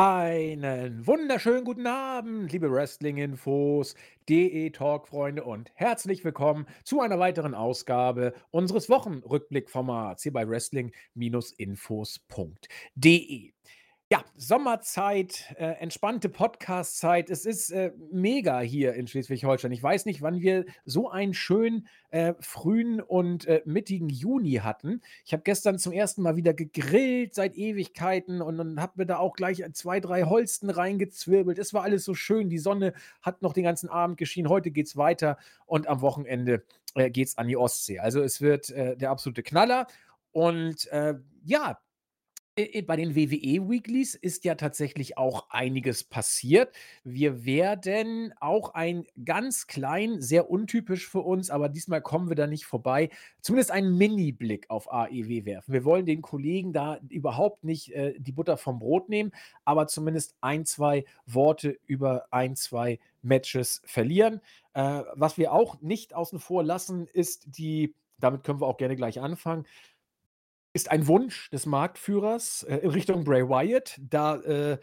Einen wunderschönen guten Abend, liebe Wrestling-Infos, DE-Talk-Freunde und herzlich willkommen zu einer weiteren Ausgabe unseres Wochenrückblick-Formats hier bei Wrestling-Infos.de. Ja, Sommerzeit, äh, entspannte Podcast-Zeit. Es ist äh, mega hier in Schleswig-Holstein. Ich weiß nicht, wann wir so einen schönen äh, frühen und äh, mittigen Juni hatten. Ich habe gestern zum ersten Mal wieder gegrillt seit Ewigkeiten und dann habe mir da auch gleich zwei, drei Holsten reingezwirbelt. Es war alles so schön. Die Sonne hat noch den ganzen Abend geschienen. Heute geht es weiter und am Wochenende äh, es an die Ostsee. Also es wird äh, der absolute Knaller. Und äh, ja, bei den WWE-Weeklies ist ja tatsächlich auch einiges passiert. Wir werden auch ein ganz klein, sehr untypisch für uns, aber diesmal kommen wir da nicht vorbei, zumindest einen Mini-Blick auf AEW werfen. Wir wollen den Kollegen da überhaupt nicht äh, die Butter vom Brot nehmen, aber zumindest ein, zwei Worte über ein, zwei Matches verlieren. Äh, was wir auch nicht außen vor lassen, ist die, damit können wir auch gerne gleich anfangen, ist ein Wunsch des Marktführers äh, in Richtung Bray Wyatt. Da äh,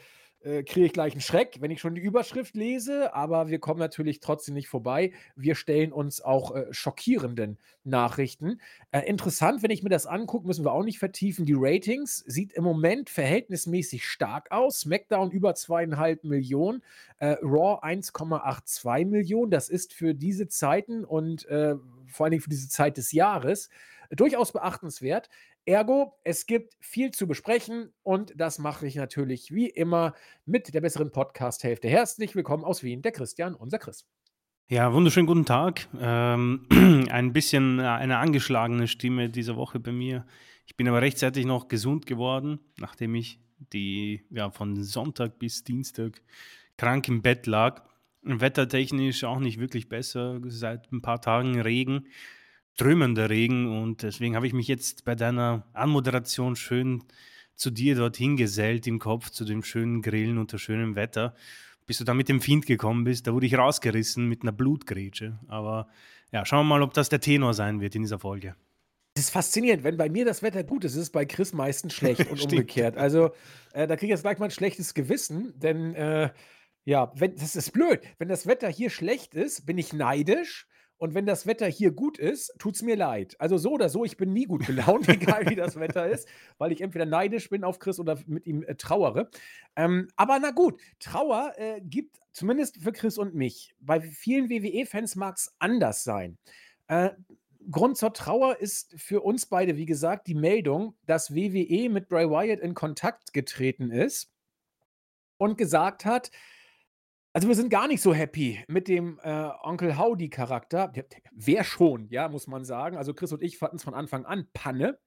äh, kriege ich gleich einen Schreck, wenn ich schon die Überschrift lese, aber wir kommen natürlich trotzdem nicht vorbei. Wir stellen uns auch äh, schockierenden Nachrichten. Äh, interessant, wenn ich mir das angucke, müssen wir auch nicht vertiefen. Die Ratings sieht im Moment verhältnismäßig stark aus. SmackDown über zweieinhalb Millionen, äh, Raw 1,82 Millionen. Das ist für diese Zeiten und vor allen Dingen für diese Zeit des Jahres durchaus beachtenswert. Ergo, es gibt viel zu besprechen und das mache ich natürlich wie immer mit der besseren Podcast-Hälfte. Herzlich willkommen aus Wien, der Christian, unser Chris. Ja, wunderschönen guten Tag. Ähm, ein bisschen äh, eine angeschlagene Stimme diese Woche bei mir. Ich bin aber rechtzeitig noch gesund geworden, nachdem ich die ja, von Sonntag bis Dienstag krank im Bett lag. Wettertechnisch auch nicht wirklich besser, seit ein paar Tagen Regen strömender Regen und deswegen habe ich mich jetzt bei deiner Anmoderation schön zu dir dorthin gesellt im Kopf, zu dem schönen Grillen unter schönem Wetter. Bis du da mit dem Fiend gekommen bist, da wurde ich rausgerissen mit einer Blutgrätsche. Aber ja, schauen wir mal, ob das der Tenor sein wird in dieser Folge. Das ist faszinierend, wenn bei mir das Wetter gut ist, ist es bei Chris meistens schlecht und umgekehrt. Also äh, da kriege ich jetzt gleich mal ein schlechtes Gewissen, denn äh, ja, wenn, das ist blöd. Wenn das Wetter hier schlecht ist, bin ich neidisch und wenn das Wetter hier gut ist, tut es mir leid. Also so oder so, ich bin nie gut gelaunt, egal wie das Wetter ist, weil ich entweder neidisch bin auf Chris oder mit ihm äh, trauere. Ähm, aber na gut, Trauer äh, gibt zumindest für Chris und mich. Bei vielen WWE-Fans mag es anders sein. Äh, Grund zur Trauer ist für uns beide, wie gesagt, die Meldung, dass WWE mit Bray Wyatt in Kontakt getreten ist und gesagt hat, also, wir sind gar nicht so happy mit dem, äh, Onkel Howdy-Charakter. wer schon, ja, muss man sagen. Also, Chris und ich fanden es von Anfang an Panne.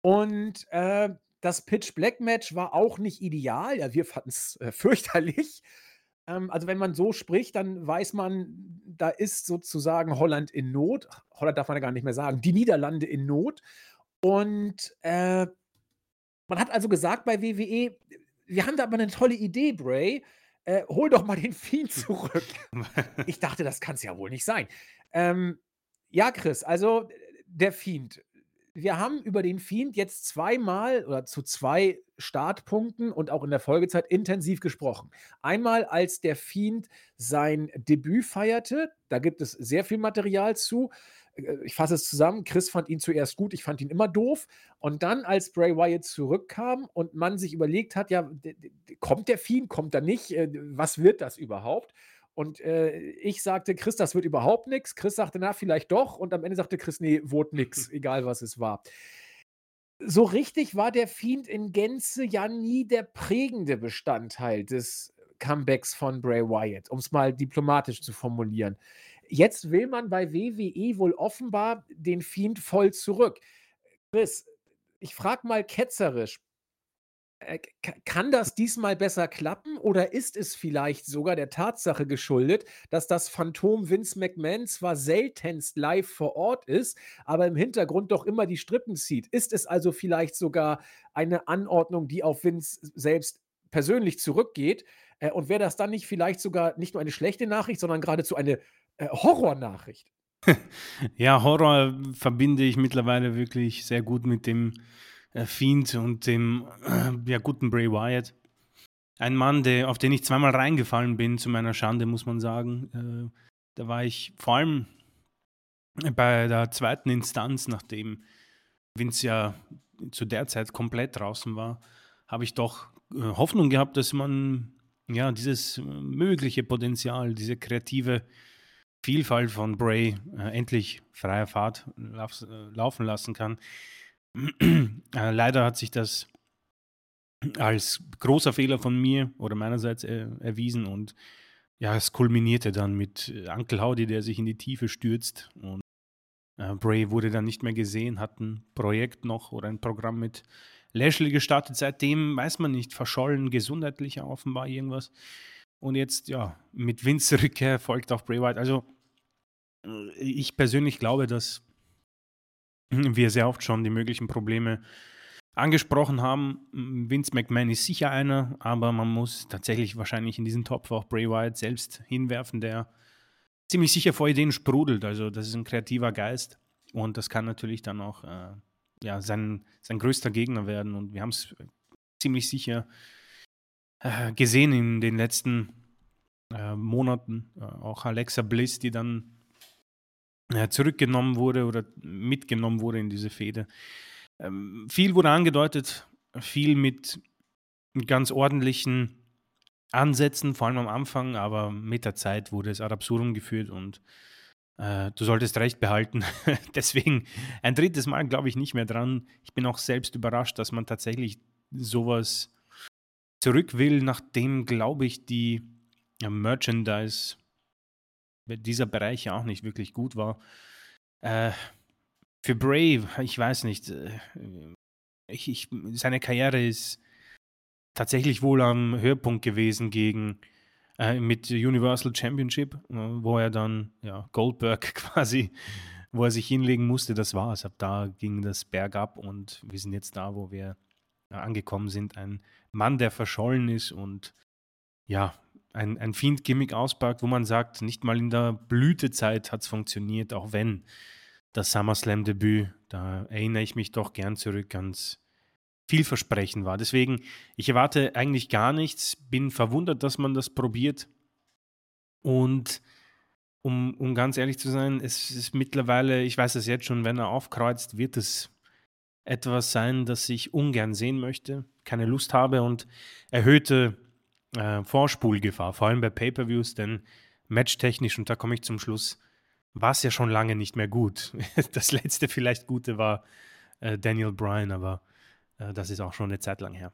Und, äh, das Pitch-Black-Match war auch nicht ideal. Ja, wir fanden es äh, fürchterlich. Ähm, also, wenn man so spricht, dann weiß man, da ist sozusagen Holland in Not. Holland darf man ja gar nicht mehr sagen, die Niederlande in Not. Und, äh, man hat also gesagt bei WWE: „Wir haben da aber eine tolle Idee, Bray äh, hol doch mal den Fiend zurück. ich dachte, das kann es ja wohl nicht sein. Ähm, ja, Chris, also der Fiend. Wir haben über den Fiend jetzt zweimal oder zu zwei Startpunkten und auch in der Folgezeit intensiv gesprochen. Einmal, als der Fiend sein Debüt feierte, da gibt es sehr viel Material zu. Äh, ich fasse es zusammen, Chris fand ihn zuerst gut, ich fand ihn immer doof. Und dann, als Bray Wyatt zurückkam und man sich überlegt hat, ja, kommt der Fiend, kommt er nicht, äh, was wird das überhaupt? Und äh, ich sagte, Chris, das wird überhaupt nichts. Chris sagte, na, vielleicht doch. Und am Ende sagte Chris, nee, wurde nichts, egal was es war. So richtig war der Fiend in Gänze ja nie der prägende Bestandteil des Comebacks von Bray Wyatt, um es mal diplomatisch zu formulieren. Jetzt will man bei WWE wohl offenbar den Fiend voll zurück. Chris, ich frage mal ketzerisch, äh, kann das diesmal besser klappen oder ist es vielleicht sogar der Tatsache geschuldet, dass das Phantom Vince McMahon zwar seltenst live vor Ort ist, aber im Hintergrund doch immer die Strippen zieht? Ist es also vielleicht sogar eine Anordnung, die auf Vince selbst persönlich zurückgeht? Äh, und wäre das dann nicht vielleicht sogar nicht nur eine schlechte Nachricht, sondern geradezu eine äh, Horrornachricht. Ja, Horror verbinde ich mittlerweile wirklich sehr gut mit dem äh, Fiend und dem äh, ja, guten Bray Wyatt. ein Mann, der, auf den ich zweimal reingefallen bin, zu meiner Schande, muss man sagen. Äh, da war ich vor allem bei der zweiten Instanz, nachdem Vince ja zu der Zeit komplett draußen war, habe ich doch äh, Hoffnung gehabt, dass man ja dieses mögliche Potenzial, diese kreative Vielfalt von Bray äh, endlich freier Fahrt lauf, äh, laufen lassen kann. äh, leider hat sich das als großer Fehler von mir oder meinerseits äh, erwiesen und ja, es kulminierte dann mit äh, Uncle Howdy, der sich in die Tiefe stürzt und Bray wurde dann nicht mehr gesehen, hat ein Projekt noch oder ein Programm mit Lashley gestartet. Seitdem weiß man nicht, verschollen, gesundheitlich offenbar irgendwas. Und jetzt, ja, mit Vince Rückkehr folgt auch Bray Wyatt. Also, äh, ich persönlich glaube, dass wir sehr oft schon die möglichen Probleme angesprochen haben. Vince McMahon ist sicher einer, aber man muss tatsächlich wahrscheinlich in diesen Topf auch Bray Wyatt selbst hinwerfen, der ziemlich sicher vor Ideen sprudelt. Also das ist ein kreativer Geist und das kann natürlich dann auch äh, ja, sein, sein größter Gegner werden. Und wir haben es ziemlich sicher äh, gesehen in den letzten äh, Monaten. Äh, auch Alexa Bliss, die dann äh, zurückgenommen wurde oder mitgenommen wurde in diese Fehde. Ähm, viel wurde angedeutet, viel mit ganz ordentlichen Ansätzen, vor allem am Anfang, aber mit der Zeit wurde es ad absurdum geführt und äh, du solltest recht behalten. Deswegen ein drittes Mal glaube ich nicht mehr dran. Ich bin auch selbst überrascht, dass man tatsächlich sowas zurück will, nachdem, glaube ich, die Merchandise dieser Bereich ja auch nicht wirklich gut war. Äh, für Brave, ich weiß nicht, äh, ich, ich, seine Karriere ist tatsächlich wohl am Höhepunkt gewesen gegen äh, mit Universal Championship, äh, wo er dann ja, Goldberg quasi, wo er sich hinlegen musste, das war's. Ab da ging das bergab und wir sind jetzt da, wo wir angekommen sind. Ein Mann, der verschollen ist und ja, ein, ein Fiend-Gimmick auspackt, wo man sagt, nicht mal in der Blütezeit hat es funktioniert, auch wenn das SummerSlam-Debüt, da erinnere ich mich doch gern zurück, ganz vielversprechend war. Deswegen, ich erwarte eigentlich gar nichts, bin verwundert, dass man das probiert. Und um, um ganz ehrlich zu sein, es ist mittlerweile, ich weiß es jetzt schon, wenn er aufkreuzt, wird es etwas sein, das ich ungern sehen möchte, keine Lust habe und erhöhte äh, Vorspulgefahr, vor allem bei Pay-per-Views, denn matchtechnisch, und da komme ich zum Schluss, war es ja schon lange nicht mehr gut. Das letzte vielleicht Gute war äh, Daniel Bryan, aber äh, das ist auch schon eine Zeit lang her.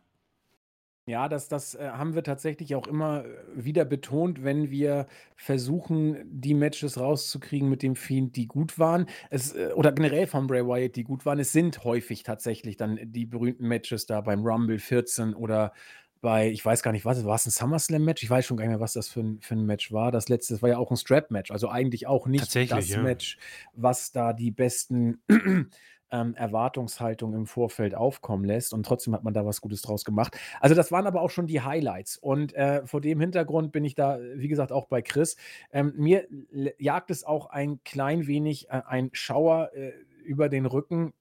Ja, das, das äh, haben wir tatsächlich auch immer äh, wieder betont, wenn wir versuchen, die Matches rauszukriegen mit dem Fiend, die gut waren. Es, äh, oder generell von Bray Wyatt, die gut waren. Es sind häufig tatsächlich dann die berühmten Matches da beim Rumble 14 oder bei, ich weiß gar nicht, was, war es ein SummerSlam-Match? Ich weiß schon gar nicht mehr, was das für ein, für ein Match war. Das letzte das war ja auch ein Strap-Match, also eigentlich auch nicht das ja. Match, was da die besten ähm, Erwartungshaltung im Vorfeld aufkommen lässt. Und trotzdem hat man da was Gutes draus gemacht. Also das waren aber auch schon die Highlights. Und äh, vor dem Hintergrund bin ich da, wie gesagt, auch bei Chris. Ähm, mir jagt es auch ein klein wenig äh, ein Schauer äh, über den Rücken,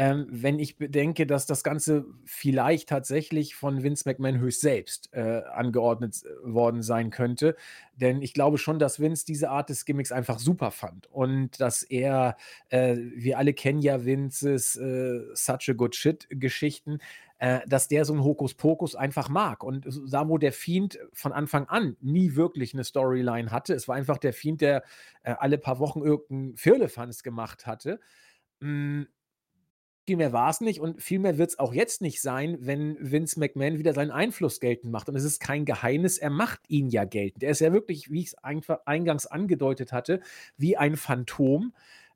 ähm, wenn ich bedenke, dass das Ganze vielleicht tatsächlich von Vince McMahon höchst selbst äh, angeordnet äh, worden sein könnte. Denn ich glaube schon, dass Vince diese Art des Gimmicks einfach super fand. Und dass er, äh, wir alle kennen ja Vinces äh, Such a Good Shit-Geschichten, äh, dass der so ein Hokuspokus einfach mag. Und da, wo der Fiend von Anfang an nie wirklich eine Storyline hatte, es war einfach der Fiend, der äh, alle paar Wochen irgendeinen Firlefanz gemacht hatte. Mh, hm, viel mehr war es nicht und viel mehr wird es auch jetzt nicht sein, wenn Vince McMahon wieder seinen Einfluss geltend macht. Und es ist kein Geheimnis, er macht ihn ja geltend. Er ist ja wirklich, wie ich es eingangs angedeutet hatte, wie ein Phantom,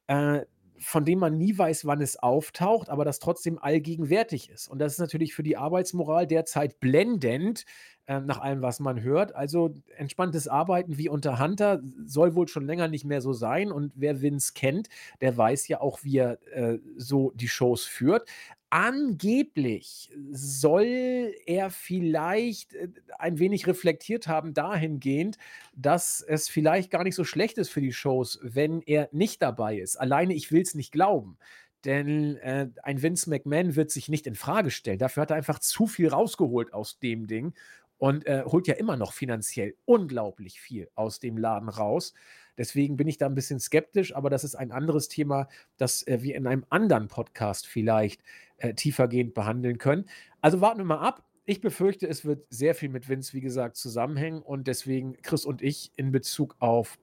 äh, von dem man nie weiß, wann es auftaucht, aber das trotzdem allgegenwärtig ist. Und das ist natürlich für die Arbeitsmoral derzeit blendend, äh, nach allem, was man hört. Also entspanntes Arbeiten wie unter Hunter soll wohl schon länger nicht mehr so sein. Und wer Vince kennt, der weiß ja auch, wie er äh, so die Shows führt. Angeblich soll er vielleicht äh, ein wenig reflektiert haben dahingehend, dass es vielleicht gar nicht so schlecht ist für die Shows, wenn er nicht dabei ist. Alleine ich will es nicht glauben. denn äh, ein Vince McMahon wird sich nicht in Frage stellen. Dafür hat er einfach zu viel rausgeholt aus dem Ding und äh, holt ja immer noch finanziell unglaublich viel aus dem Laden raus. Deswegen bin ich da ein bisschen skeptisch, aber das ist ein anderes Thema, das äh, wir in einem anderen Podcast vielleicht äh, tiefergehend behandeln können. Also warten wir mal ab. Ich befürchte, es wird sehr viel mit Vince, wie gesagt, zusammenhängen und deswegen Chris und ich in Bezug auf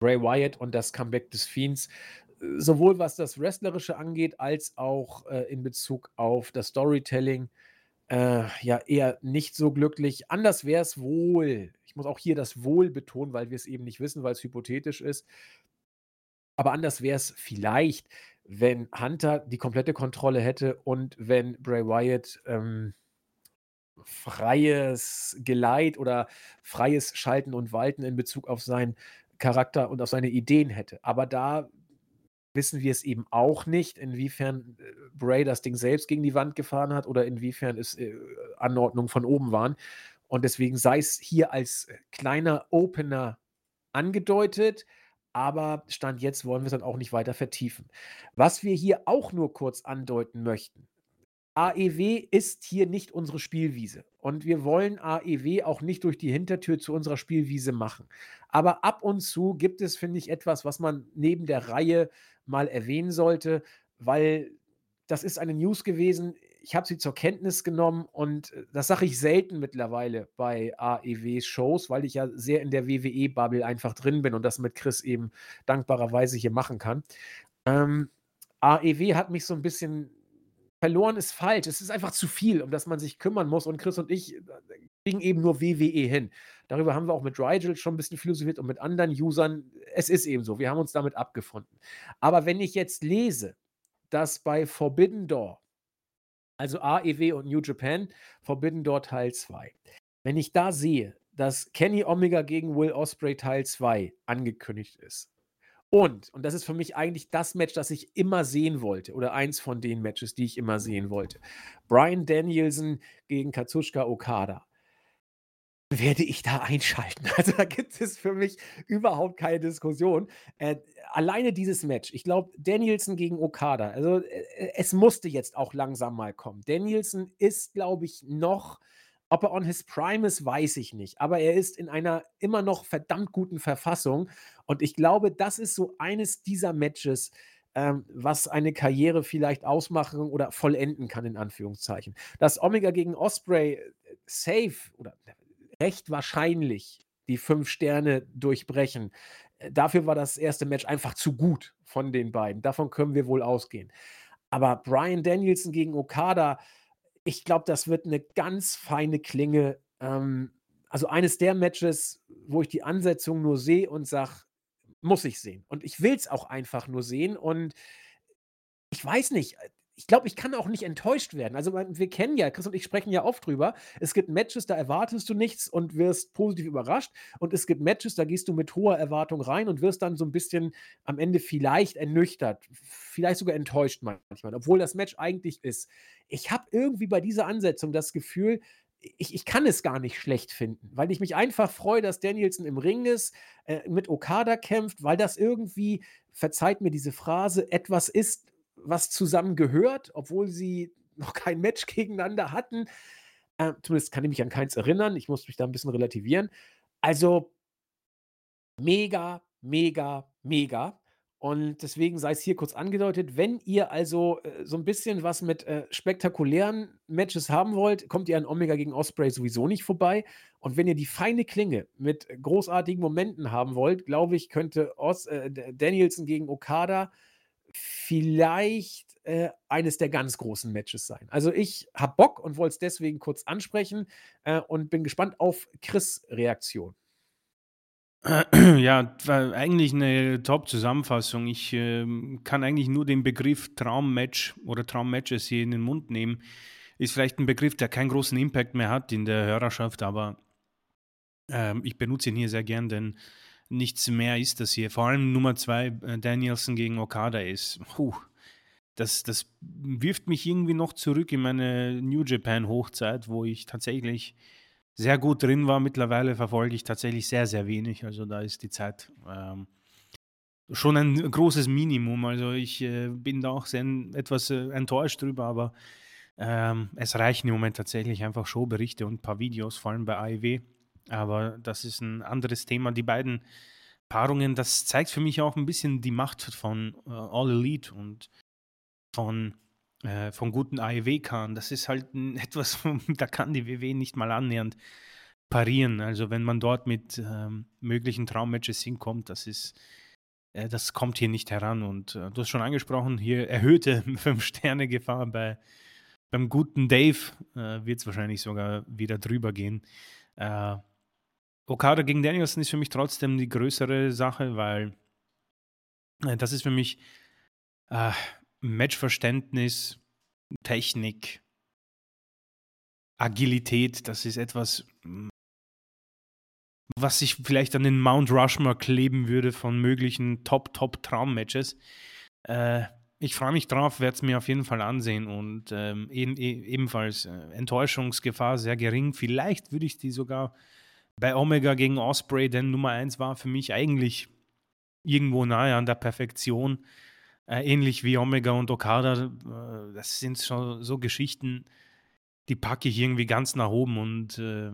Bray Wyatt und das Comeback des Fiends, sowohl was das Wrestlerische angeht, als auch äh, in Bezug auf das Storytelling, äh, ja, eher nicht so glücklich. Anders wäre es wohl. Ich muss auch hier das Wohl betonen, weil wir es eben nicht wissen, weil es hypothetisch ist. Aber anders wäre es vielleicht, wenn Hunter die komplette Kontrolle hätte und wenn Bray Wyatt ähm, freies Geleit oder freies Schalten und Walten in Bezug auf seinen Charakter und auf seine Ideen hätte. Aber da wissen wir es eben auch nicht, inwiefern äh, Bray das Ding selbst gegen die Wand gefahren hat oder inwiefern es äh, Anordnungen von oben waren. Und deswegen sei es hier als äh, kleiner Opener angedeutet, aber Stand jetzt wollen wir es dann auch nicht weiter vertiefen. Was wir hier auch nur kurz andeuten möchten, AEW ist hier nicht unsere Spielwiese. Und wir wollen AEW auch nicht durch die Hintertür zu unserer Spielwiese machen. Aber ab und zu gibt es, finde ich, etwas, was man neben der Reihe mal erwähnen sollte, weil das ist eine News gewesen. Ich habe sie zur Kenntnis genommen und äh, das sage ich selten mittlerweile bei AEW-Shows, weil ich ja sehr in der WWE-Bubble einfach drin bin und das mit Chris eben dankbarerweise hier machen kann. Ähm, AEW hat mich so ein bisschen verloren ist falsch. Es ist einfach zu viel, um das man sich kümmern muss. Und Chris und ich äh, kriegen eben nur WWE hin. Darüber haben wir auch mit Rigel schon ein bisschen philosophiert und mit anderen Usern. Es ist eben so. Wir haben uns damit abgefunden. Aber wenn ich jetzt lese, dass bei Forbidden Door, also AEW und New Japan, Forbidden Door Teil 2, wenn ich da sehe, dass Kenny Omega gegen Will Osprey Teil 2 angekündigt ist, und, und das ist für mich eigentlich das Match, das ich immer sehen wollte, oder eins von den Matches, die ich immer sehen wollte. Brian Danielson gegen Katsushika Okada. Werde ich da einschalten? Also da gibt es für mich überhaupt keine Diskussion. Äh, alleine dieses Match, ich glaube, Danielson gegen Okada, also äh, es musste jetzt auch langsam mal kommen. Danielson ist, glaube ich, noch ob er on his prime ist, weiß ich nicht. Aber er ist in einer immer noch verdammt guten Verfassung. Und ich glaube, das ist so eines dieser Matches, ähm, was eine Karriere vielleicht ausmachen oder vollenden kann, in Anführungszeichen. Dass Omega gegen Osprey äh, safe oder recht wahrscheinlich die fünf Sterne durchbrechen. Äh, dafür war das erste Match einfach zu gut von den beiden. Davon können wir wohl ausgehen. Aber Brian Danielson gegen Okada, ich glaube, das wird eine ganz feine Klinge. Ähm, also eines der Matches, wo ich die Ansetzung nur sehe und sage, muss ich sehen. Und ich will es auch einfach nur sehen. Und ich weiß nicht, ich glaube, ich kann auch nicht enttäuscht werden. Also, wir kennen ja, Chris und ich sprechen ja oft drüber. Es gibt Matches, da erwartest du nichts und wirst positiv überrascht. Und es gibt Matches, da gehst du mit hoher Erwartung rein und wirst dann so ein bisschen am Ende vielleicht ernüchtert, vielleicht sogar enttäuscht manchmal, obwohl das Match eigentlich ist. Ich habe irgendwie bei dieser Ansetzung das Gefühl, ich, ich, kann es gar nicht schlecht finden, weil ich mich einfach freue, dass Danielson im Ring ist, äh, mit Okada kämpft, weil das irgendwie, verzeiht mir diese Phrase, etwas ist, was zusammen gehört, obwohl sie noch kein Match gegeneinander hatten. Äh, zumindest kann ich mich an keins erinnern. Ich muss mich da ein bisschen relativieren. Also mega, mega, mega. Und deswegen sei es hier kurz angedeutet, wenn ihr also äh, so ein bisschen was mit äh, spektakulären Matches haben wollt, kommt ihr an Omega gegen Osprey sowieso nicht vorbei. Und wenn ihr die feine Klinge mit großartigen Momenten haben wollt, glaube ich, könnte Os äh, Danielson gegen Okada vielleicht äh, eines der ganz großen Matches sein. Also ich habe Bock und wollte es deswegen kurz ansprechen äh, und bin gespannt auf Chris' Reaktion. Ja, eigentlich eine Top-Zusammenfassung. Ich äh, kann eigentlich nur den Begriff Traummatch oder Traummatches hier in den Mund nehmen. Ist vielleicht ein Begriff, der keinen großen Impact mehr hat in der Hörerschaft, aber ähm, ich benutze ihn hier sehr gern, denn nichts mehr ist das hier. Vor allem Nummer zwei, äh, Danielson gegen Okada ist. Puh, das, das wirft mich irgendwie noch zurück in meine New Japan Hochzeit, wo ich tatsächlich sehr gut drin war. Mittlerweile verfolge ich tatsächlich sehr, sehr wenig. Also da ist die Zeit ähm, schon ein großes Minimum. Also ich äh, bin da auch sehr etwas äh, enttäuscht drüber, aber ähm, es reichen im Moment tatsächlich einfach Showberichte und ein paar Videos, vor allem bei AEW. Aber das ist ein anderes Thema. Die beiden Paarungen, das zeigt für mich auch ein bisschen die Macht von äh, All Elite und von, äh, von guten AEW-Kahn. Das ist halt etwas, da kann die WWE nicht mal annähernd parieren. Also wenn man dort mit ähm, möglichen Traummatches hinkommt, das ist äh, das kommt hier nicht heran. Und äh, du hast schon angesprochen, hier erhöhte 5-Sterne-Gefahr bei, beim guten Dave äh, wird es wahrscheinlich sogar wieder drüber gehen. Okada gegen Danielson ist für mich trotzdem die größere Sache, weil äh, das ist für mich äh, Matchverständnis, Technik, Agilität, das ist etwas, was sich vielleicht an den Mount Rushmore kleben würde von möglichen Top-Top-Traum-Matches. Äh, ich freue mich drauf, werde es mir auf jeden Fall ansehen und ähm, e ebenfalls äh, Enttäuschungsgefahr sehr gering. Vielleicht würde ich die sogar bei Omega gegen Osprey, denn Nummer 1 war für mich eigentlich irgendwo nahe an der Perfektion. Äh, ähnlich wie Omega und Okada. Äh, das sind schon so Geschichten, die packe ich irgendwie ganz nach oben und äh,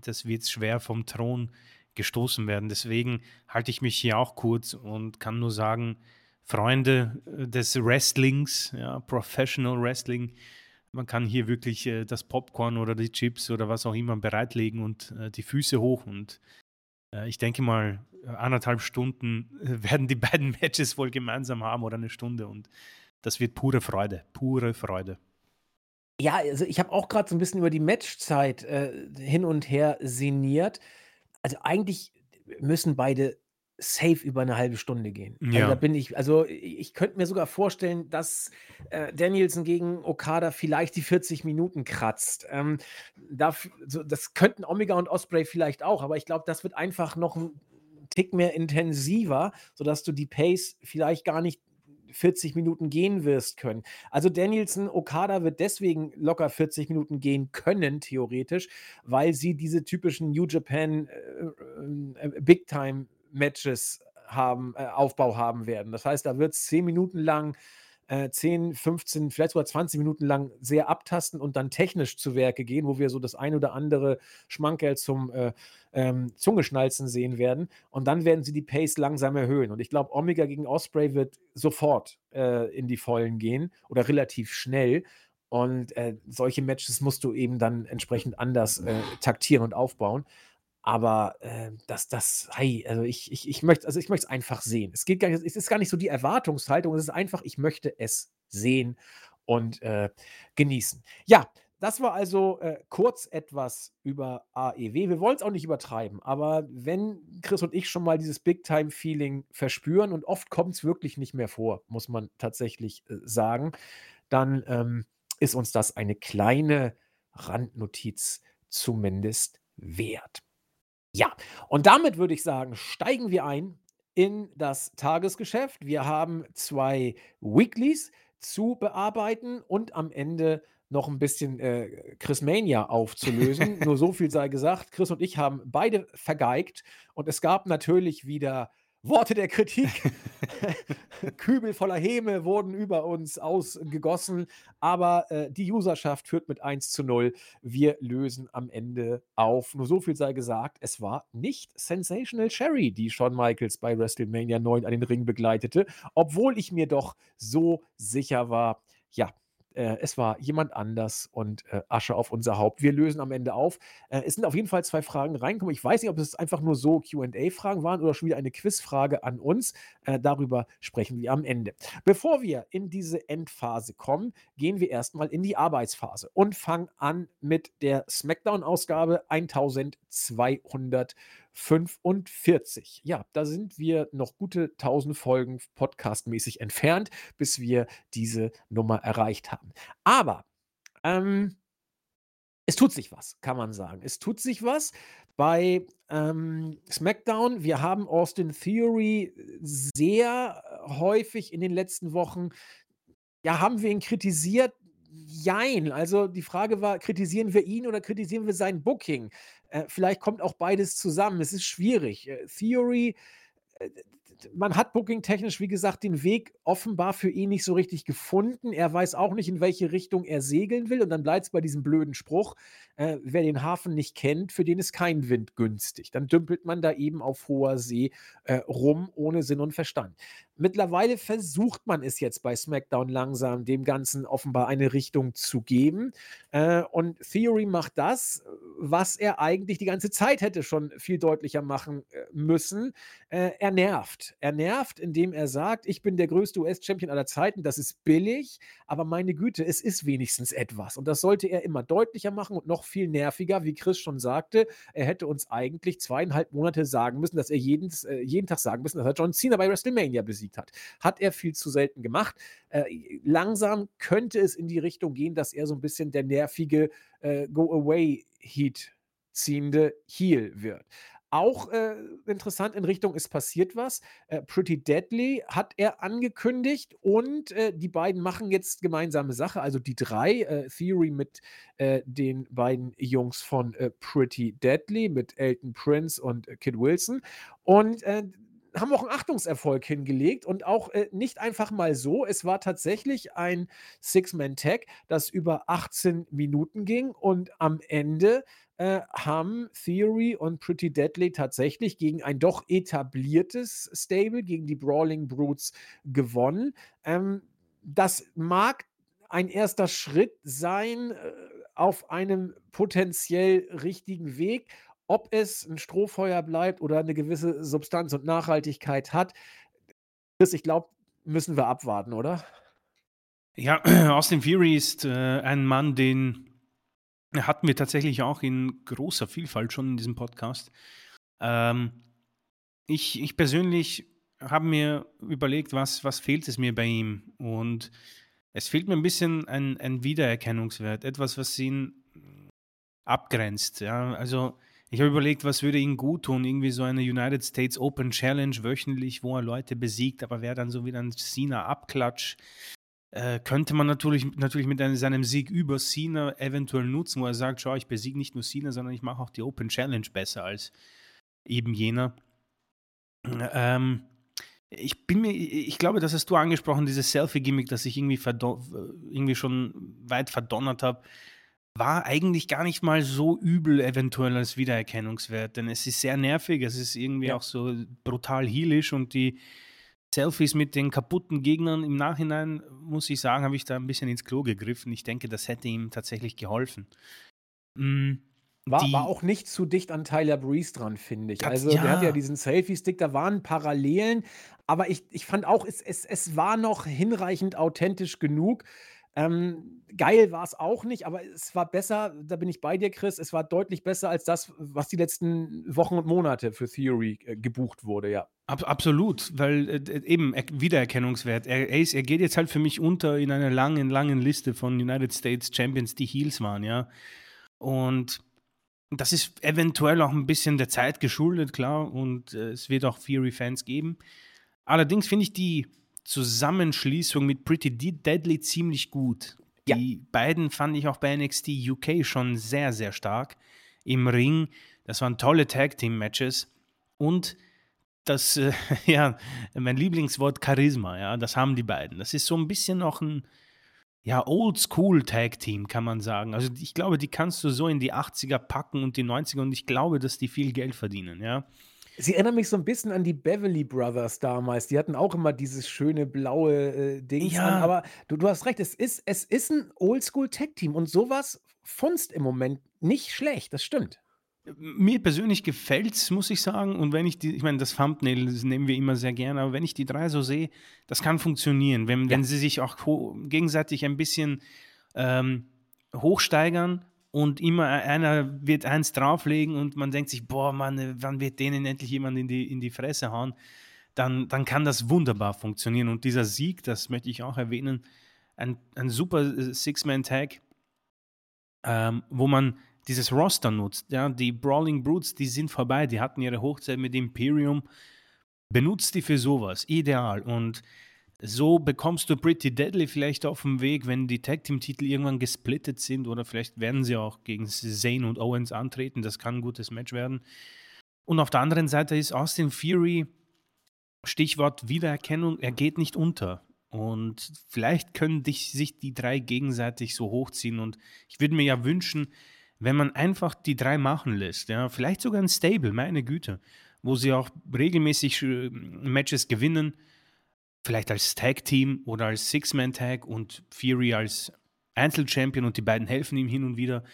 das wird schwer vom Thron gestoßen werden. Deswegen halte ich mich hier auch kurz und kann nur sagen, Freunde äh, des Wrestlings, ja, Professional Wrestling, man kann hier wirklich äh, das Popcorn oder die Chips oder was auch immer bereitlegen und äh, die Füße hoch und äh, ich denke mal, anderthalb Stunden werden die beiden Matches wohl gemeinsam haben oder eine Stunde und das wird pure Freude, pure Freude. Ja, also ich habe auch gerade so ein bisschen über die Matchzeit, äh, hin und her sinniert. Also, eigentlich müssen beide safe über eine halbe Stunde gehen. Also, da bin ich also, ich könnte mir sogar vorstellen, dass, äh, Danielson gegen Okada vielleicht die 40 Minuten kratzt. Ähm, daf so das könnten Omega und Osprey vielleicht auch, aber ich glaube, das wird einfach noch ein Tick mehr intensiver, sodass du die Pace vielleicht gar nicht 40 Minuten gehen wirst können. Also Danielson, Okada wird deswegen locker 40 Minuten gehen können, theoretisch, weil sie diese typischen New Japan äh, äh, Big Time Matches haben, äh, Aufbau haben werden. Das heißt, da wird es 10 Minuten lang äh, 10, 15, vielleicht sogar 20 Minuten lang sehr abtasten und dann technisch zu Werke gehen, wo wir so das ein oder andere Schmankerl zum äh, ähm, Zungeschnalzen sehen werden. Und dann werden sie die Pace langsam erhöhen. Und ich glaube, Omega gegen Osprey wird sofort äh, in die Vollen gehen oder relativ schnell. Und äh, solche Matches musst du eben dann entsprechend anders äh, taktieren und aufbauen. Aber äh, das, das, hey, also ich, ich, ich möchte, also es einfach sehen. Es geht gar nicht, es ist gar nicht so die Erwartungshaltung, es ist einfach, ich möchte es sehen und äh, genießen. Ja, das war also äh, kurz etwas über AEW. Wir wollen es auch nicht übertreiben, aber wenn Chris und ich schon mal dieses Big-Time-Feeling verspüren und oft kommt es wirklich nicht mehr vor, muss man tatsächlich äh, sagen, dann ähm, ist uns das eine kleine Randnotiz zumindest wert. Ja, und damit würde ich sagen, steigen wir ein in das Tagesgeschäft. Wir haben zwei Weeklies zu bearbeiten und am Ende noch ein bisschen äh, Chris Mania aufzulösen. Nur so viel sei gesagt. Chris und ich haben beide vergeigt und es gab natürlich wieder Worte der Kritik. Kübel voller Häme wurden über uns ausgegossen, aber äh, die Userschaft führt mit 1 zu 0. Wir lösen am Ende auf. Nur so viel sei gesagt, es war nicht Sensational Sherry, die Shawn Michaels bei WrestleMania 9 an den Ring begleitete, obwohl ich mir doch so sicher war, ja, äh, es war jemand anders und äh, Asche auf unser Haupt. Wir lösen am Ende auf. Äh, es sind auf jeden Fall zwei Fragen reingekommen. Ich weiß nicht, ob es einfach nur so QA-Fragen waren oder schon wieder eine Quizfrage an uns. Äh, darüber sprechen wir am Ende. Bevor wir in diese Endphase kommen, gehen wir erstmal in die Arbeitsphase und fangen an mit der SmackDown-Ausgabe 1200. 45. Ja, da sind wir noch gute 1000 Folgen podcastmäßig entfernt, bis wir diese Nummer erreicht haben. Aber ähm, es tut sich was, kann man sagen. Es tut sich was bei ähm, SmackDown. Wir haben Austin Theory sehr häufig in den letzten Wochen, ja, haben wir ihn kritisiert. Jein. Also die Frage war, kritisieren wir ihn oder kritisieren wir sein Booking? Äh, vielleicht kommt auch beides zusammen. Es ist schwierig. Äh, Theory man hat booking-technisch, wie gesagt, den Weg offenbar für ihn nicht so richtig gefunden. Er weiß auch nicht, in welche Richtung er segeln will. Und dann bleibt es bei diesem blöden Spruch: äh, Wer den Hafen nicht kennt, für den ist kein Wind günstig. Dann dümpelt man da eben auf hoher See äh, rum, ohne Sinn und Verstand. Mittlerweile versucht man es jetzt bei SmackDown langsam, dem Ganzen offenbar eine Richtung zu geben. Äh, und Theory macht das, was er eigentlich die ganze Zeit hätte schon viel deutlicher machen äh, müssen. Äh, er nervt. Er nervt, indem er sagt, ich bin der größte US-Champion aller Zeiten, das ist billig, aber meine Güte, es ist wenigstens etwas. Und das sollte er immer deutlicher machen und noch viel nerviger, wie Chris schon sagte. Er hätte uns eigentlich zweieinhalb Monate sagen müssen, dass er jeden, äh, jeden Tag sagen müssen, dass er John Cena bei WrestleMania besiegt besiegt hat. Hat er viel zu selten gemacht. Äh, langsam könnte es in die Richtung gehen, dass er so ein bisschen der nervige äh, Go-Away-Heat ziehende Heel wird. Auch äh, interessant in Richtung ist passiert was. Äh, Pretty Deadly hat er angekündigt und äh, die beiden machen jetzt gemeinsame Sache. Also die drei, äh, Theory mit äh, den beiden Jungs von äh, Pretty Deadly, mit Elton Prince und Kid Wilson. Und haben auch einen Achtungserfolg hingelegt und auch äh, nicht einfach mal so. Es war tatsächlich ein Six-Man-Tag, das über 18 Minuten ging und am Ende äh, haben Theory und Pretty Deadly tatsächlich gegen ein doch etabliertes Stable, gegen die Brawling Brutes gewonnen. Ähm, das mag ein erster Schritt sein äh, auf einem potenziell richtigen Weg. Ob es ein Strohfeuer bleibt oder eine gewisse Substanz und Nachhaltigkeit hat, das, ich glaube, müssen wir abwarten, oder? Ja, Austin Fury ist äh, ein Mann, den hatten wir tatsächlich auch in großer Vielfalt schon in diesem Podcast. Ähm, ich, ich persönlich habe mir überlegt, was, was fehlt es mir bei ihm? Und es fehlt mir ein bisschen ein, ein Wiedererkennungswert, etwas, was ihn abgrenzt. Ja? Also ich habe überlegt, was würde ihm gut tun? Irgendwie so eine United States Open Challenge wöchentlich, wo er Leute besiegt, aber wäre dann so wieder ein Cena-Abklatsch. Äh, könnte man natürlich, natürlich mit einem, seinem Sieg über Cena eventuell nutzen, wo er sagt, schau, ich besiege nicht nur Cena, sondern ich mache auch die Open Challenge besser als eben jener. Ähm, ich bin mir, ich glaube, das hast du angesprochen, dieses Selfie-Gimmick, das ich irgendwie, irgendwie schon weit verdonnert habe war eigentlich gar nicht mal so übel eventuell als Wiedererkennungswert, denn es ist sehr nervig, es ist irgendwie ja. auch so brutal heelisch und die Selfies mit den kaputten Gegnern im Nachhinein, muss ich sagen, habe ich da ein bisschen ins Klo gegriffen. Ich denke, das hätte ihm tatsächlich geholfen. Mhm. War, war, auch nicht zu dicht an Tyler Breeze dran, finde ich. Also, ja. der hat ja diesen Selfie-Stick, da waren Parallelen, aber ich, ich fand auch, es, es, es war noch hinreichend authentisch genug. Ähm, geil war es auch nicht, aber es war besser, da bin ich bei dir, Chris, es war deutlich besser als das, was die letzten Wochen und Monate für Theory äh, gebucht wurde, ja. Ab, absolut, weil äh, eben Wiedererkennungswert. Er, er, er geht jetzt halt für mich unter in einer langen, langen Liste von United States Champions, die Heels waren, ja. Und das ist eventuell auch ein bisschen der Zeit geschuldet, klar, und äh, es wird auch Theory-Fans geben. Allerdings finde ich die Zusammenschließung mit Pretty Deadly ziemlich gut. Ja. Die beiden fand ich auch bei NXT UK schon sehr, sehr stark. Im Ring, das waren tolle Tag-Team-Matches. Und das, äh, ja, mein Lieblingswort Charisma, ja, das haben die beiden. Das ist so ein bisschen noch ein, ja, Oldschool-Tag-Team, kann man sagen. Also ich glaube, die kannst du so in die 80er packen und die 90er und ich glaube, dass die viel Geld verdienen, ja. Sie erinnern mich so ein bisschen an die Beverly Brothers damals. Die hatten auch immer dieses schöne blaue, äh, Dings an. Aber du du hast recht, es ist es ist 'n Oldschool-Tag-Team und sowas funzt im Moment nicht schlecht, das stimmt. mir persönlich gefällt es, muss ich sagen. Und wenn ich die ich meine, das Thumbnail, das nehmen wir immer sehr gerne, aber wenn ich die drei so sehe, das kann funktionieren. Wenn Ja. wenn sie sich auch gegenseitig ein bisschen, ähm, hochsteigern und immer einer wird eins drauflegen und man denkt sich, boah, Mann, äh, wann wird denen endlich jemand in die, in die Fresse hauen? Dann, dann kann das wunderbar funktionieren. Und dieser Sieg, das möchte ich auch erwähnen, ein, ein super äh, Six-Man-Tag, ähm, wo man dieses Roster nutzt. Ja, die Brawling Brutes, die sind vorbei, die hatten ihre Hochzeit mit Imperium. Benutzt die für sowas, ideal. Und so bekommst du Pretty Deadly vielleicht auf dem Weg, wenn die Tag Team Titel irgendwann gesplittet sind oder vielleicht werden sie auch gegen Zane und Owens antreten. Das kann ein gutes Match werden. Und auf der anderen Seite ist Austin Fury Stichwort Wiedererkennung, er geht nicht unter. Und vielleicht können dich, sich die drei gegenseitig so hochziehen. Und ich würde mir ja wünschen, wenn man einfach die drei machen lässt, ja, vielleicht sogar ein Stable, meine Güte, wo sie auch regelmäßig äh, Matches gewinnen, vielleicht als Tag-Team oder als Six-Man-Tag und Fury als Einzelchampion und die beiden helfen ihm hin und wieder.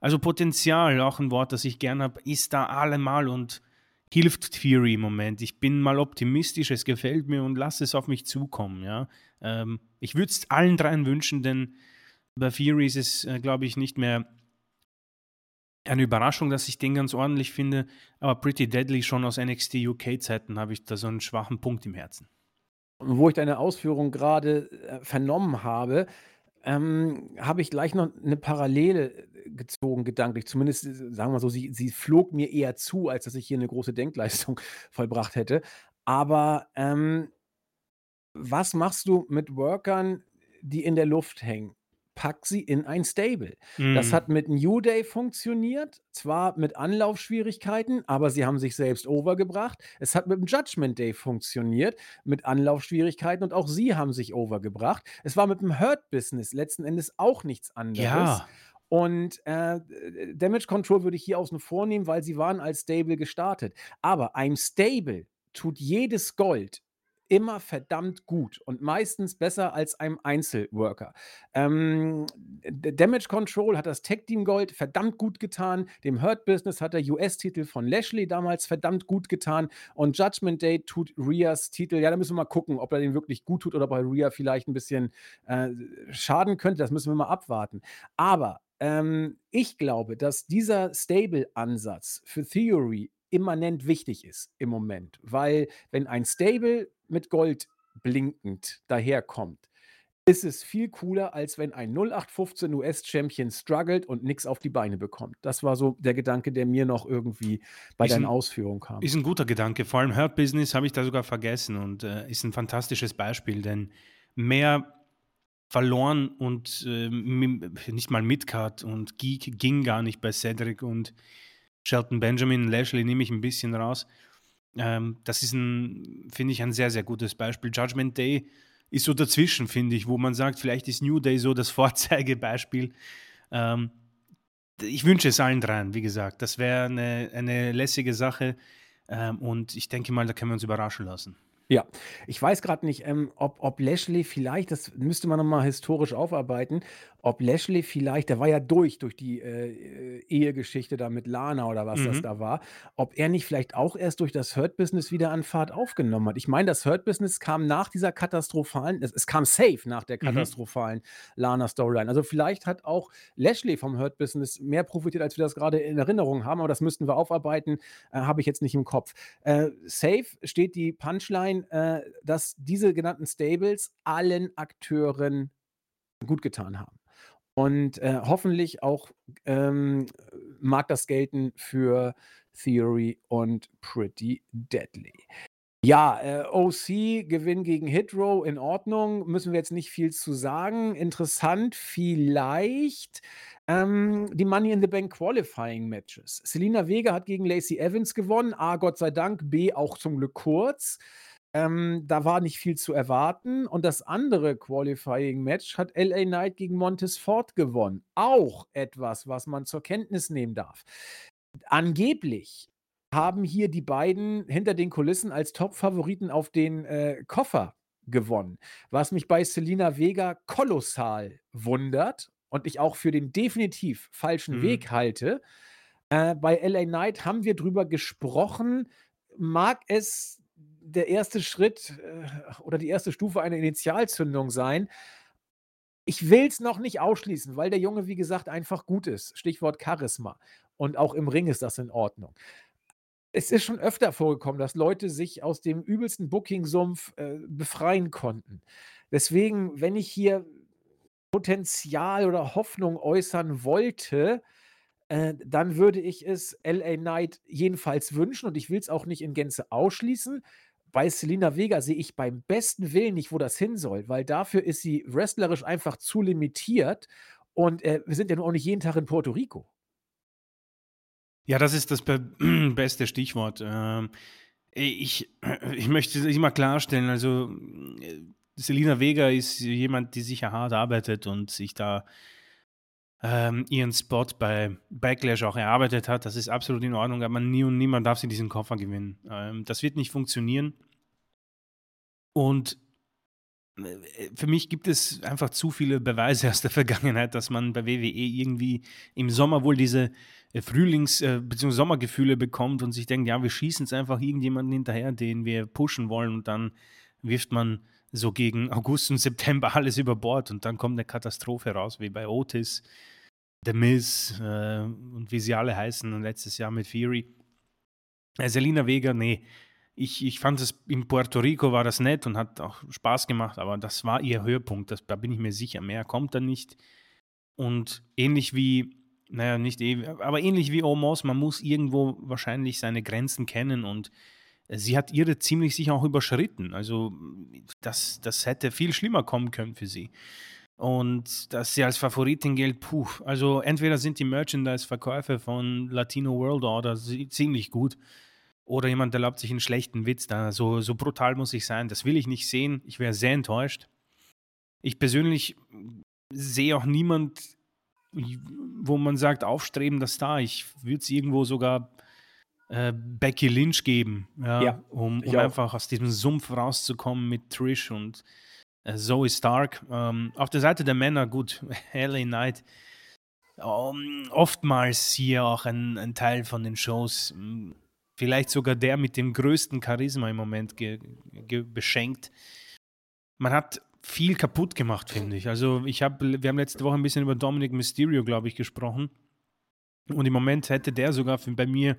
Also Potenzial, auch ein Wort, das ich gern habe, ist da allemal und hilft Fury im Moment. Ich bin mal optimistisch, es gefällt mir und lasse es auf mich zukommen. Ja? Ähm, ich würde es allen dreien wünschen, denn bei Fury ist es, äh, glaube ich, nicht mehr eine Überraschung, dass ich den ganz ordentlich finde, aber Pretty Deadly schon aus NXT UK-Zeiten habe ich da so einen schwachen Punkt im Herzen. Wo ich deine Ausführung gerade äh, vernommen habe, ähm, habe ich gleich noch eine Parallele äh, gezogen, gedanklich. Zumindest, äh, sagen wir so, sie, sie flog mir eher zu, als dass ich hier eine große Denkleistung vollbracht hätte. Aber ähm, was machst du mit Workern, die in der Luft hängen? Pack sie in ein Stable. Mm. Das hat mit New Day funktioniert, zwar mit Anlaufschwierigkeiten, aber sie haben sich selbst overgebracht. Es hat mit dem Judgment Day funktioniert, mit Anlaufschwierigkeiten und auch sie haben sich overgebracht. Es war mit dem Hurt Business letzten Endes auch nichts anderes. Ja. Und äh, Damage Control würde ich hier außen vornehmen, weil sie waren als Stable gestartet. Aber ein Stable tut jedes Gold immer verdammt gut und meistens besser als einem Einzelworker. Ähm, Damage Control hat das Tech Team Gold verdammt gut getan. Dem Hurt Business hat der US-Titel von Lashley damals verdammt gut getan. Und Judgment Day tut Rias Titel. Ja, da müssen wir mal gucken, ob er den wirklich gut tut oder bei Rhea vielleicht ein bisschen äh, schaden könnte. Das müssen wir mal abwarten. Aber ähm, ich glaube, dass dieser Stable-Ansatz für Theory immanent wichtig ist im Moment, weil wenn ein Stable mit Gold blinkend daherkommt, ist es viel cooler, als wenn ein 0815 US-Champion struggelt und nichts auf die Beine bekommt. Das war so der Gedanke, der mir noch irgendwie bei ist deinen ein, Ausführungen kam. Ist ein guter Gedanke. Vor allem Hurt Business habe ich da sogar vergessen und äh, ist ein fantastisches Beispiel, denn mehr verloren und äh, nicht mal Midcard und Geek ging gar nicht bei Cedric und Shelton Benjamin, Lashley nehme ich ein bisschen raus. Ähm, das ist finde ich, ein sehr, sehr gutes Beispiel. Judgment Day ist so dazwischen, finde ich, wo man sagt, vielleicht ist New Day so das Vorzeigebeispiel. Ähm, ich wünsche es allen dreien, wie gesagt. Das wäre eine, eine lässige Sache ähm, und ich denke mal, da können wir uns überraschen lassen. Ja, ich weiß gerade nicht, ähm, ob, ob Lashley vielleicht, das müsste man nochmal historisch aufarbeiten, ob Lashley vielleicht, der war ja durch, durch die äh, Ehegeschichte da mit Lana oder was das mhm. da war, ob er nicht vielleicht auch erst durch das Hurt-Business wieder an Fahrt aufgenommen hat. Ich meine, das Hurt-Business kam nach dieser katastrophalen, es, es kam safe nach der Mhm. katastrophalen Lana-Storyline. Also vielleicht hat auch Lashley vom Hurt-Business mehr profitiert, als wir das gerade in Erinnerung haben, aber das müssten wir aufarbeiten, äh, habe ich jetzt nicht im Kopf. Äh, safe steht die Punchline, äh, dass diese genannten Stables allen Akteuren gut getan haben. Und äh, hoffentlich auch ähm, mag das gelten für Theory und Pretty Deadly. Ja, äh, OC Gewinn gegen Hitrow in Ordnung, müssen wir jetzt nicht viel zu sagen. Interessant vielleicht ähm, die Money in the Bank Qualifying Matches. Selina Vega hat gegen Lacey Evans gewonnen. A, Gott sei Dank, B, auch zum Glück kurz. Ähm, da war nicht viel zu erwarten. Und das andere Qualifying-Match hat LA Knight gegen Montes Ford gewonnen. Auch etwas, was man zur Kenntnis nehmen darf. Angeblich haben hier die beiden hinter den Kulissen als Top-Favoriten auf den äh, Koffer gewonnen. Was mich bei Selina Vega kolossal wundert und ich auch für den definitiv falschen mhm. Weg halte. Äh, bei LA Knight haben wir drüber gesprochen. Mag es der erste Schritt äh, oder die erste Stufe einer Initialzündung sein. Ich will es noch nicht ausschließen, weil der Junge, wie gesagt, einfach gut ist. Stichwort Charisma. Und auch im Ring ist das in Ordnung. Es ist schon öfter vorgekommen, dass Leute sich aus dem übelsten Booking-Sumpf äh, befreien konnten. Deswegen, wenn ich hier Potenzial oder Hoffnung äußern wollte, äh, dann würde ich es LA Knight jedenfalls wünschen und ich will es auch nicht in Gänze ausschließen bei Selina Vega sehe ich beim besten Willen nicht, wo das hin soll, weil dafür ist sie wrestlerisch einfach zu limitiert und äh, wir sind ja nur auch nicht jeden Tag in Puerto Rico. Ja, das ist das be beste Stichwort. Ähm, Ich, ich möchte es immer klarstellen, also Selina Vega ist jemand, die sicher hart arbeitet und sich da ähm, ihren Spot bei Backlash auch erarbeitet hat. Das ist absolut in Ordnung, aber nie und niemand darf sie diesen Koffer gewinnen. Ähm, das wird nicht funktionieren. Und äh, für mich gibt es einfach zu viele Beweise aus der Vergangenheit, dass man bei WWE irgendwie im Sommer wohl diese äh, Frühlings- äh, bzw. Sommergefühle bekommt und sich denkt, ja, wir schießen es einfach irgendjemanden hinterher, den wir pushen wollen und dann wirft man so gegen August und September alles über Bord und dann kommt eine Katastrophe raus, wie bei Otis, The Miz äh, und wie sie alle heißen und letztes Jahr mit Fury. Äh, Selina Vega, nee, ich, ich fand es in Puerto Rico war das nett und hat auch Spaß gemacht, aber das war ihr Höhepunkt, das, da bin ich mir sicher. Mehr kommt da nicht. Und ähnlich wie, naja, nicht aber ähnlich wie Omos, man muss irgendwo wahrscheinlich seine Grenzen kennen und sie hat ihre ziemlich sicher auch überschritten. Also das, das hätte viel schlimmer kommen können für sie. Und dass sie als Favoritin gilt, puh, also entweder sind die Merchandise-Verkäufe von Latino World Order ziemlich gut oder jemand erlaubt sich einen schlechten Witz. Da so, so brutal muss ich sein. Das will ich nicht sehen. Ich wäre sehr enttäuscht. Ich persönlich sehe auch niemand, wo man sagt, aufstrebender Star. Ich würde es irgendwo sogar äh, Becky Lynch geben, ja, ja um, um einfach aus diesem Sumpf rauszukommen mit Trish und äh, Zoe Stark. Ähm, auf der Seite der Männer, gut, LA Knight. Um, oftmals hier auch ein, ein Teil von den Shows vielleicht sogar der mit dem größten Charisma im Moment beschenkt. Man hat viel kaputt gemacht, finde ich. Also ich habe, wir haben letzte Woche ein bisschen über Dominic Mysterio, glaube ich, gesprochen. Und im Moment hätte der sogar bei mir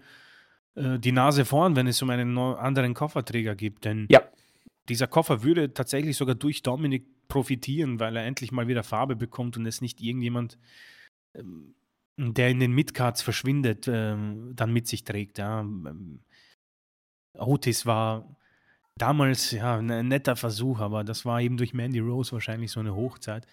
äh, die Nase vorn, wenn es um einen anderen Kofferträger gibt. Denn ja. dieser Koffer würde tatsächlich sogar durch Dominic profitieren, weil er endlich mal wieder Farbe bekommt und es nicht irgendjemand ähm, der in den Midcards verschwindet, ähm, dann mit sich trägt. Ja. Ähm, Otis war damals ja ein netter Versuch, aber das war eben durch Mandy Rose wahrscheinlich so eine Hochzeit.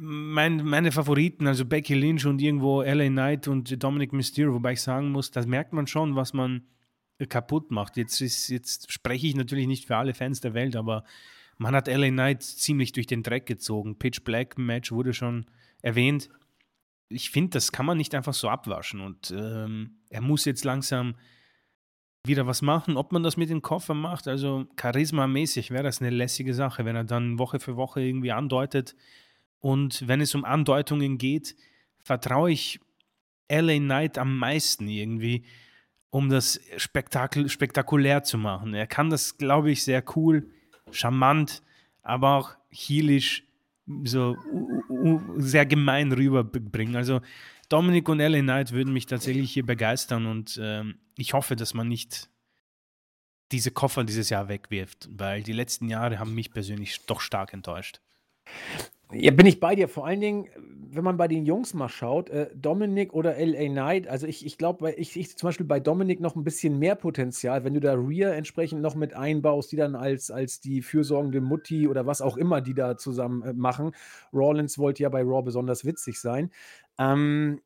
Mein, meine Favoriten, also Becky Lynch und irgendwo LA Knight und Dominic Mysterio, wobei ich sagen muss, das merkt man schon, was man kaputt macht. Jetzt, ist, jetzt spreche ich natürlich nicht für alle Fans der Welt, aber man hat LA Knight ziemlich durch den Dreck gezogen. Pitch Black Match wurde schon erwähnt ich finde, das kann man nicht einfach so abwaschen. Und ähm, er muss jetzt langsam wieder was machen. Ob man das mit dem Koffer macht, also charismamäßig wäre das eine lässige Sache, wenn er dann Woche für Woche irgendwie andeutet. Und wenn es um Andeutungen geht, vertraue ich LA Knight am meisten irgendwie, um das Spektakel, spektakulär zu machen. Er kann das, glaube ich, sehr cool, charmant, aber auch heelisch so sehr gemein rüberbringen. Also Dominik und Ellen Knight würden mich tatsächlich hier begeistern und ähm, ich hoffe, dass man nicht diese Koffer dieses Jahr wegwirft, weil die letzten Jahre haben mich persönlich doch stark enttäuscht. Ja, bin ich bei dir. Vor allen Dingen, wenn man bei den Jungs mal schaut, äh, Dominik oder LA Knight, also ich, ich glaube, ich, ich zum Beispiel bei Dominik noch ein bisschen mehr Potenzial, wenn du da Rhea entsprechend noch mit einbaust, die dann als, als die fürsorgende Mutti oder was auch immer die da zusammen äh, machen. Rawlins wollte ja bei Raw besonders witzig sein. Ähm,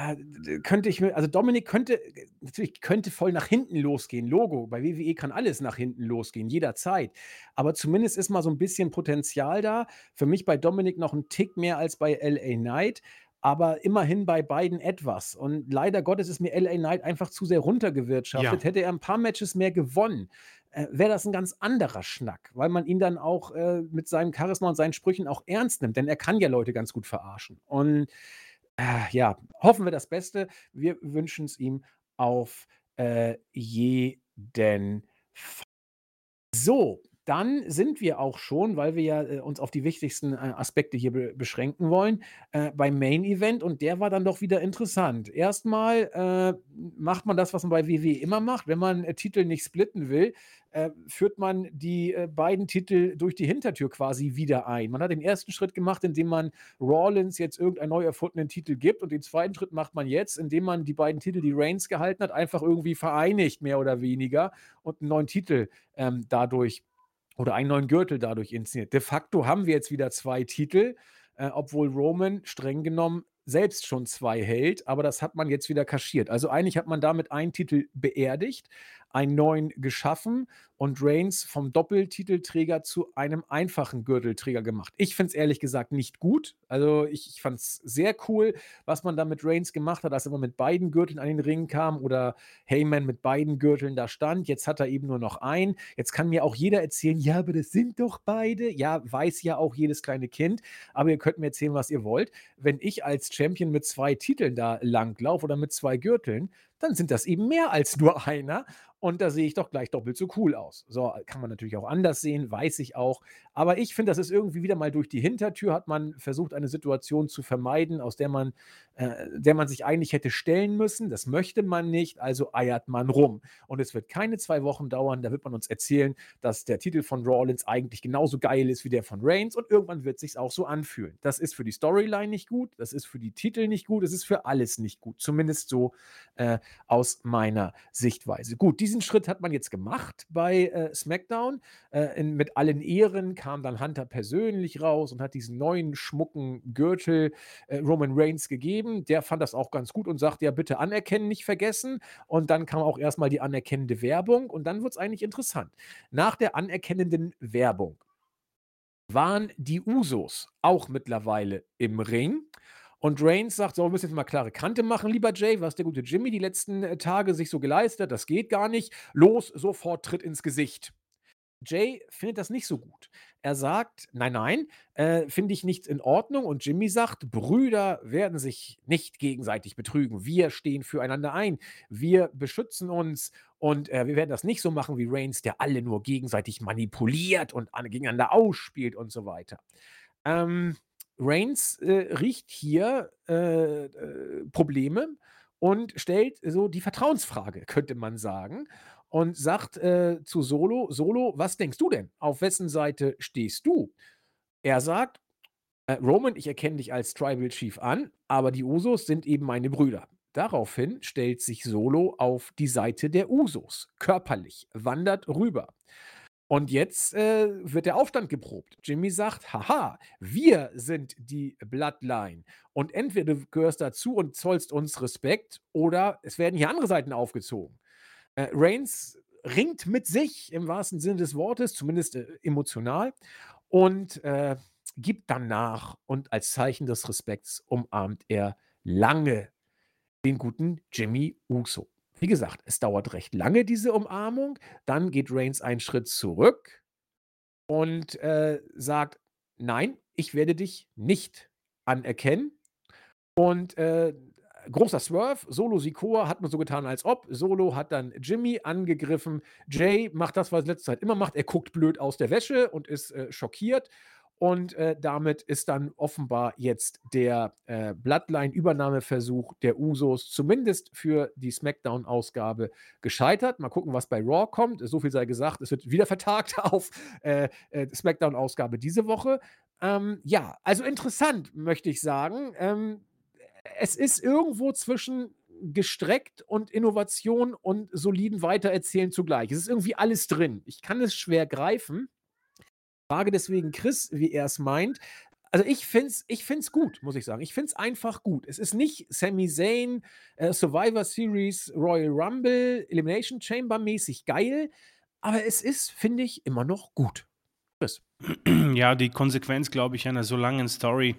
äh, könnte ich mir, also Dominik könnte, natürlich könnte voll nach hinten losgehen. Logo, bei WWE kann alles nach hinten losgehen, jederzeit. Aber zumindest ist mal so ein bisschen Potenzial da. Für mich bei Dominik noch ein Tick mehr als bei LA Knight, aber immerhin bei beiden etwas. Und leider Gottes ist mir LA Knight einfach zu sehr runtergewirtschaftet. Ja. Hätte er ein paar Matches mehr gewonnen, äh, wäre das ein ganz anderer Schnack, weil man ihn dann auch äh, mit seinem Charisma und seinen Sprüchen auch ernst nimmt, denn er kann ja Leute ganz gut verarschen. Und äh, ja, hoffen wir das Beste. Wir wünschen es ihm auf äh, jeden Fall. So, dann sind wir auch schon, weil wir ja äh, uns auf die wichtigsten äh, Aspekte hier be beschränken wollen, äh, beim Main Event und der war dann doch wieder interessant. Erstmal äh, macht man das, was man bei WWE immer macht. Wenn man äh, Titel nicht splitten will, äh, führt man die beiden Titel durch die Hintertür quasi wieder ein. Man hat den ersten Schritt gemacht, indem man Rawlins jetzt irgendeinen neu erfundenen Titel gibt und den zweiten Schritt macht man jetzt, indem man die beiden Titel, die Reigns gehalten hat, einfach irgendwie vereinigt, mehr oder weniger und einen neuen Titel ähm, dadurch oder einen neuen Gürtel dadurch inszeniert. De facto haben wir jetzt wieder zwei Titel, äh, obwohl Roman streng genommen selbst schon zwei hält, aber das hat man jetzt wieder kaschiert. Also eigentlich hat man damit einen Titel beerdigt, einen neuen geschaffen und Reigns vom Doppeltitelträger zu einem einfachen Gürtelträger gemacht. Ich finde es ehrlich gesagt nicht gut. Also ich, ich fand es sehr cool, was man da mit Reigns gemacht hat, als er immer mit beiden Gürteln an den Ring kam oder Heyman mit beiden Gürteln da stand. Jetzt hat er eben nur noch einen. Jetzt kann mir auch jeder erzählen, ja, aber das sind doch beide. Ja, weiß ja auch jedes kleine Kind. Aber ihr könnt mir erzählen, was ihr wollt. Wenn ich als Champion mit zwei Titeln da langlaufe oder mit zwei Gürteln, dann sind das eben mehr als nur einer. Und da sehe ich doch gleich doppelt so cool aus. So, kann man natürlich auch anders sehen, weiß ich auch. Aber ich finde, das ist irgendwie wieder mal durch die Hintertür hat man versucht, eine Situation zu vermeiden, aus der man, äh, der man sich eigentlich hätte stellen müssen. Das möchte man nicht, also eiert man rum. Und es wird keine zwei Wochen dauern, da wird man uns erzählen, dass der Titel von Rawlins eigentlich genauso geil ist wie der von Reigns und irgendwann wird sich auch so anfühlen. Das ist für die Storyline nicht gut, das ist für die Titel nicht gut, es ist für alles nicht gut. Zumindest so äh, aus meiner Sichtweise. Gut, diesen Schritt hat man jetzt gemacht bei äh, SmackDown. Äh, in, mit allen Ehren kam dann Hunter persönlich raus und hat diesen neuen schmucken Gürtel äh, Roman Reigns gegeben. Der fand das auch ganz gut und sagte, ja, bitte anerkennen, nicht vergessen. Und dann kam auch erstmal die anerkennende Werbung und dann wird es eigentlich interessant. Nach der anerkennenden Werbung waren die Usos auch mittlerweile im Ring. Und Reigns sagt, so, wir müssen jetzt mal klare Kante machen, lieber Jay, was der gute Jimmy die letzten äh, Tage sich so geleistet hat, das geht gar nicht. Los, sofort Tritt ins Gesicht. Jay findet das nicht so gut. Er sagt, nein, nein, äh, finde ich nicht in Ordnung. Und Jimmy sagt, Brüder werden sich nicht gegenseitig betrügen. Wir stehen füreinander ein. Wir beschützen uns. Und äh, wir werden das nicht so machen wie Reigns, der alle nur gegenseitig manipuliert und gegeneinander ausspielt und so weiter. Ähm, Reigns äh, riecht hier äh, äh, Probleme und stellt so die Vertrauensfrage, könnte man sagen, und sagt äh, zu Solo: Solo, was denkst du denn? Auf wessen Seite stehst du? Er sagt: äh, Roman, ich erkenne dich als Tribal Chief an, aber die Usos sind eben meine Brüder. Daraufhin stellt sich Solo auf die Seite der Usos, körperlich, wandert rüber. Und jetzt äh, wird der Aufstand geprobt. Jimmy sagt, haha, wir sind die Bloodline. Und entweder du gehörst dazu und zollst uns Respekt oder es werden hier andere Seiten aufgezogen. Äh, Reigns ringt mit sich im wahrsten Sinne des Wortes, zumindest äh, emotional, und äh, gibt dann nach. Und als Zeichen des Respekts umarmt er lange den guten Jimmy Uso. Wie gesagt, es dauert recht lange, diese Umarmung. Dann geht Reigns einen Schritt zurück und äh, sagt: Nein, ich werde dich nicht anerkennen. Und äh, großer Swerve, Solo Sikoa hat man so getan, als ob. Solo hat dann Jimmy angegriffen. Jay macht das, was er letzte Zeit immer macht. Er guckt blöd aus der Wäsche und ist äh, schockiert. Und äh, damit ist dann offenbar jetzt der äh, Bloodline-Übernahmeversuch der Usos zumindest für die SmackDown-Ausgabe gescheitert. Mal gucken, was bei Raw kommt. So viel sei gesagt, es wird wieder vertagt auf äh, äh, SmackDown-Ausgabe diese Woche. Ähm, ja, also interessant, möchte ich sagen. Ähm, es ist irgendwo zwischen gestreckt und Innovation und soliden Weitererzählen zugleich. Es ist irgendwie alles drin. Ich kann es schwer greifen frage deswegen Chris, wie er es meint. Also ich finde es ich find's gut, muss ich sagen. Ich finde es einfach gut. Es ist nicht Sami Zayn, äh, Survivor Series, Royal Rumble, Elimination Chamber mäßig geil, aber es ist, finde ich, immer noch gut. Chris. Ja, die Konsequenz, glaube ich, einer so langen Story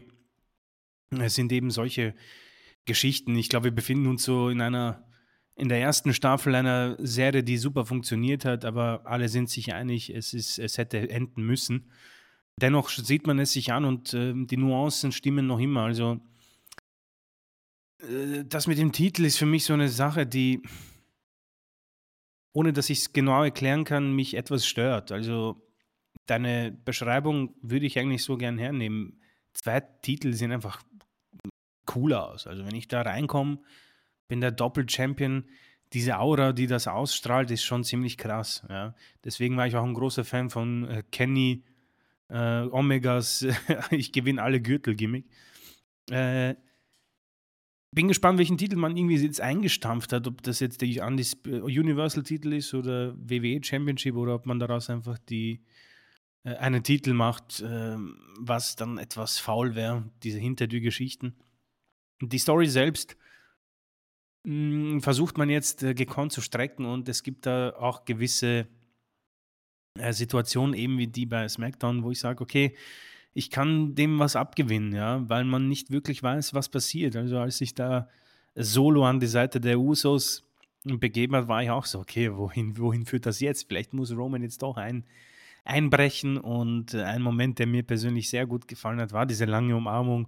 es sind eben solche Geschichten. Ich glaube, wir befinden uns so in einer in der ersten Staffel einer Serie, die super funktioniert hat, aber alle sind sich einig, es, ist, es hätte enden müssen. Dennoch sieht man es sich an und äh, die Nuancen stimmen noch immer. Also, äh, das mit dem Titel ist für mich so eine Sache, die, ohne dass ich es genau erklären kann, mich etwas stört. Also, deine Beschreibung würde ich eigentlich so gern hernehmen. Zwei Titel sehen einfach cooler aus. Also, wenn ich da reinkomme, bin der Doppel-Champion. Diese Aura, die das ausstrahlt, ist schon ziemlich krass. Ja. Deswegen war ich auch ein großer Fan von äh, Kenny äh, Omegas Ich gewinne alle Gürtel-Gimmick. Äh, bin gespannt, welchen Titel man irgendwie jetzt eingestampft hat, ob das jetzt der äh, Universal-Titel ist oder WWE Championship oder ob man daraus einfach die äh, einen Titel macht, äh, was dann etwas faul wäre, diese Hintertür-Geschichten. Die Story selbst mh, hm, versucht man jetzt äh, gekonnt zu strecken und es gibt da auch gewisse äh, Situationen, eben wie die bei SmackDown, wo ich sage, okay, ich kann dem was abgewinnen, ja, weil man nicht wirklich weiß, was passiert. Also als ich da solo an die Seite der Usos begeben hat, war ich auch so, okay, wohin, wohin führt das jetzt? Vielleicht muss Roman jetzt doch ein, einbrechen. Und äh, ein Moment, der mir persönlich sehr gut gefallen hat, war diese lange Umarmung,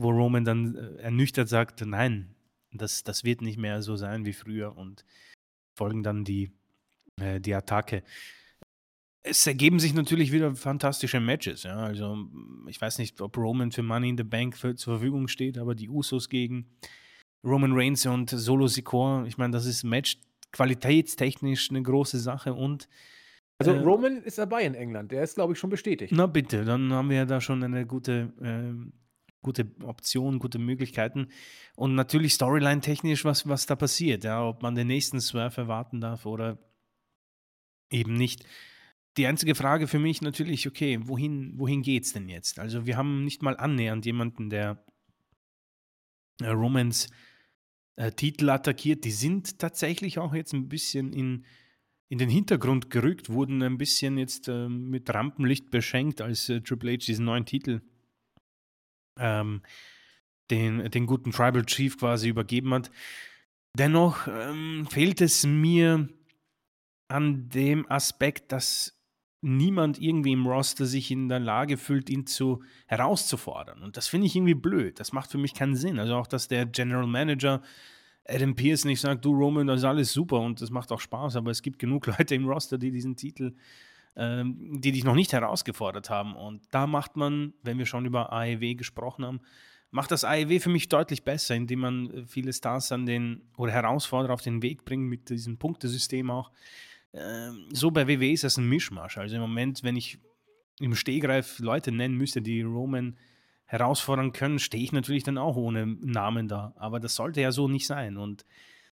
wo Roman dann äh, ernüchtert sagt, nein, das, das wird nicht mehr so sein wie früher und folgen dann die, äh, die Attacke. Es ergeben sich natürlich wieder fantastische Matches. Ja. Also, ich weiß nicht, ob Roman für Money in the Bank für, zur Verfügung steht, aber die Usos gegen Roman Reigns und Solo Sikoa, ich meine, das ist Match qualitätstechnisch eine große Sache und also äh, Roman ist dabei in England, der ist, glaube ich, schon bestätigt. Na bitte, dann haben wir ja da schon eine gute, äh, gute Option, gute Möglichkeiten. Und natürlich Storyline-technisch, was, was da passiert, ja, ob man den nächsten Swerve erwarten darf oder eben nicht. Die einzige Frage für mich natürlich, okay, wohin, wohin es denn jetzt? Also wir haben nicht mal annähernd jemanden, der äh, Romans äh, Titel attackiert. Die sind tatsächlich auch jetzt ein bisschen in in den Hintergrund gerückt, wurden ein bisschen jetzt äh, mit Rampenlicht beschenkt, als äh, Triple H diesen neuen Titel ähm, den, den guten Tribal Chief quasi übergeben hat. Dennoch ähm, fehlt es mir an dem Aspekt, dass niemand irgendwie im Roster sich in der Lage fühlt, ihn zu herauszufordern. Und das finde ich irgendwie blöd. Das macht für mich keinen Sinn. Also auch, dass der General Manager Adam Pierce nicht sagt, du Roman, das ist alles super und das macht auch Spaß, aber es gibt genug Leute im Roster, die diesen Titel, ähm, die dich noch nicht herausgefordert haben. Und da macht man, wenn wir schon über AEW gesprochen haben, macht das AEW für mich deutlich besser, indem man äh, viele Stars an den oder Herausforderer auf den Weg bringt mit diesem Punktesystem auch. Ähm, so bei WWE ist das ein Mischmasch. Also im Moment, wenn ich im Stehgreif Leute nennen müsste, die Roman herausfordern können, stehe ich natürlich dann auch ohne Namen da. Aber das sollte ja so nicht sein. Und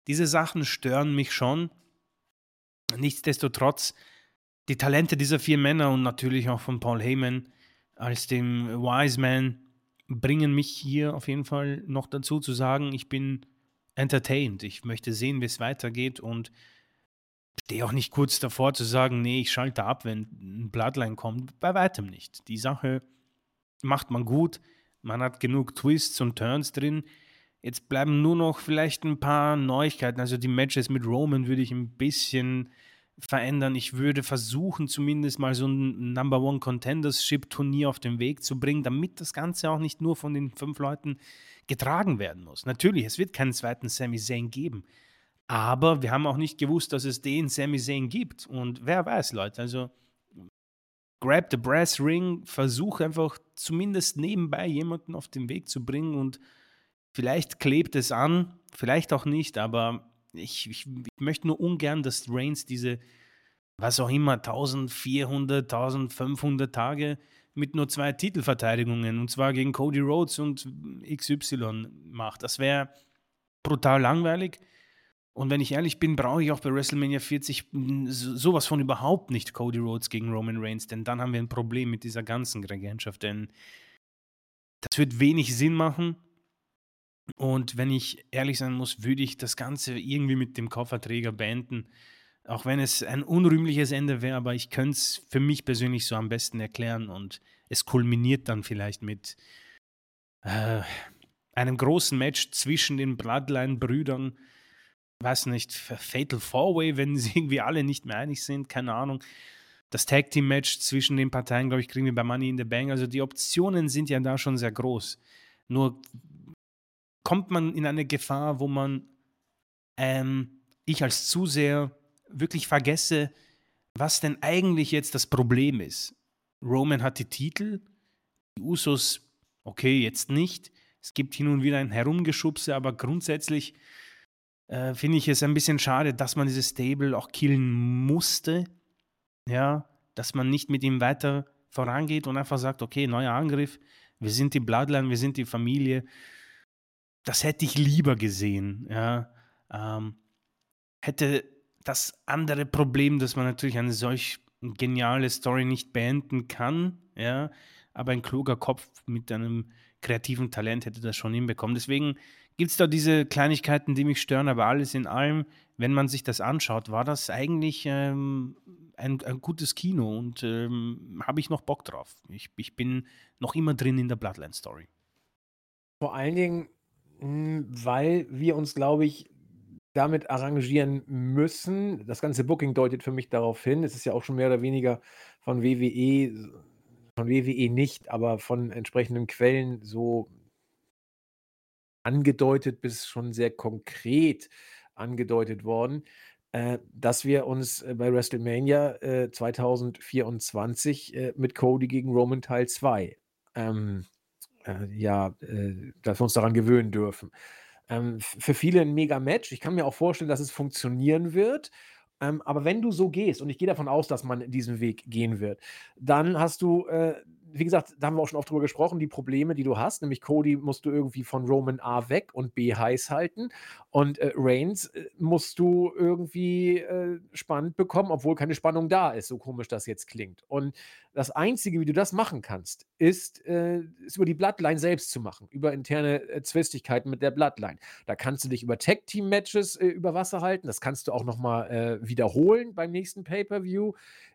diese Sachen stören mich schon. Nichtsdestotrotz, die Talente dieser vier Männer und natürlich auch von Paul Heyman als dem Wise Man bringen mich hier auf jeden Fall noch dazu zu sagen, ich bin entertained. Ich möchte sehen, wie es weitergeht und stehe auch nicht kurz davor zu sagen, nee, ich schalte ab, wenn ein Bloodline kommt. Bei weitem nicht. Die Sache macht man gut. Man hat genug Twists und Turns drin. Jetzt bleiben nur noch vielleicht ein paar Neuigkeiten. Also die Matches mit Roman würde ich ein bisschen verändern. Ich würde versuchen, zumindest mal so ein Number One Contendership Turnier auf den Weg zu bringen, damit das Ganze auch nicht nur von den fünf Leuten getragen werden muss. Natürlich, es wird keinen zweiten Sami Zayn geben. Aber wir haben auch nicht gewusst, dass es den Sami Zayn gibt. Und wer weiß, Leute, also grab the brass ring, versuch einfach zumindest nebenbei jemanden auf den Weg zu bringen und vielleicht klebt es an, vielleicht auch nicht, aber ich, ich, ich möchte nur ungern, dass Reigns diese, was auch immer, 1400, 1500 Tage mit nur zwei Titelverteidigungen und zwar gegen Cody Rhodes und XY macht. Das wäre brutal langweilig. Und wenn ich ehrlich bin, brauche ich auch bei WrestleMania 40 sowas von überhaupt nicht Cody Rhodes gegen Roman Reigns, denn dann haben wir ein Problem mit dieser ganzen Regentschaft, denn das wird wenig Sinn machen. Und wenn ich ehrlich sein muss, würde ich das Ganze irgendwie mit dem Kofferträger beenden. Auch wenn es ein unrühmliches Ende wäre, aber ich könnte es für mich persönlich so am besten erklären und es kulminiert dann vielleicht mit äh, einem großen Match zwischen den Bloodline-Brüdern weiß nicht, Fatal Four-Way, wenn sie irgendwie alle nicht mehr einig sind, keine Ahnung. Das Tag Team Match zwischen den Parteien, glaube ich, kriegen wir bei Money in the Bank. Also die Optionen sind ja da schon sehr groß. Nur kommt man in eine Gefahr, wo man ähm, ich als Zuseher wirklich vergesse, was denn eigentlich jetzt das Problem ist. Roman hat die Titel, die Usos, okay, jetzt nicht. Es gibt hin und wieder ein Herumgeschubse, aber grundsätzlich äh, finde ich es ein bisschen schade, dass man dieses Stable auch killen musste. Ja, dass man nicht mit ihm weiter vorangeht und einfach sagt, okay, neuer Angriff, wir sind die Bloodline, wir sind die Familie. Das hätte ich lieber gesehen. Ja, ähm, hätte das andere Problem, dass man natürlich eine solch geniale Story nicht beenden kann, ja, aber ein kluger Kopf mit einem kreativen Talent hätte das schon hinbekommen. Deswegen gibt es da diese Kleinigkeiten, die mich stören, aber alles in allem, wenn man sich das anschaut, war das eigentlich ähm, ein, ein, gutes Kino und ähm, habe ich noch Bock drauf. Ich, ich bin noch immer drin in der Bloodline-Story. Vor allen Dingen, weil wir uns, glaube ich, damit arrangieren müssen. Das ganze Booking deutet für mich darauf hin. Es ist ja auch schon mehr oder weniger von WWE, von WWE nicht, aber von entsprechenden Quellen so angedeutet bis schon sehr konkret angedeutet worden, äh, dass wir uns äh, bei WrestleMania äh, 2024 äh, mit Cody gegen Roman Teil 2 ähm, äh, ja, äh, dass wir uns daran gewöhnen dürfen. Ähm, für viele ein mega Match. Ich kann mir auch vorstellen, dass es funktionieren wird. Ähm, aber wenn du so gehst, und ich gehe davon aus, dass man diesen Weg gehen wird, dann hast du äh, wie gesagt, da haben wir auch schon oft drüber gesprochen, die Probleme, die du hast, nämlich Cody musst du irgendwie von Roman A weg und B heiß halten und äh, Reigns äh, musst du irgendwie äh, spannend bekommen, obwohl keine Spannung da ist, so komisch das jetzt klingt. Und das Einzige, wie du das machen kannst, ist, äh, ist über die Bloodline selbst zu machen, über interne äh, Zwistigkeiten mit der Bloodline. Da kannst du dich über Tag-Team-Matches äh, über Wasser halten, das kannst du auch nochmal äh, wiederholen beim nächsten Pay-Per-View.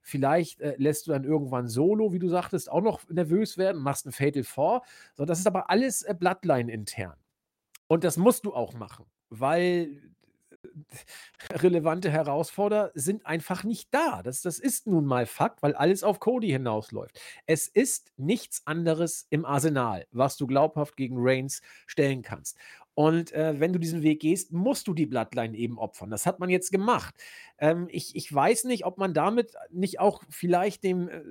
Vielleicht äh, lässt du dann irgendwann Solo, wie du sagtest, auch noch nervös werden, machst ein Fatal Four. So, das ist aber alles äh, Bloodline intern. Und das musst du auch machen, weil relevante Herausforderer sind einfach nicht da. Das, das ist nun mal Fakt, weil alles auf Cody hinausläuft. Es ist nichts anderes im Arsenal, was du glaubhaft gegen Reigns stellen kannst. Und äh, wenn du diesen Weg gehst, musst du die Bloodline eben opfern. Das hat man jetzt gemacht. Ähm, ich, ich weiß nicht, ob man damit nicht auch vielleicht dem äh,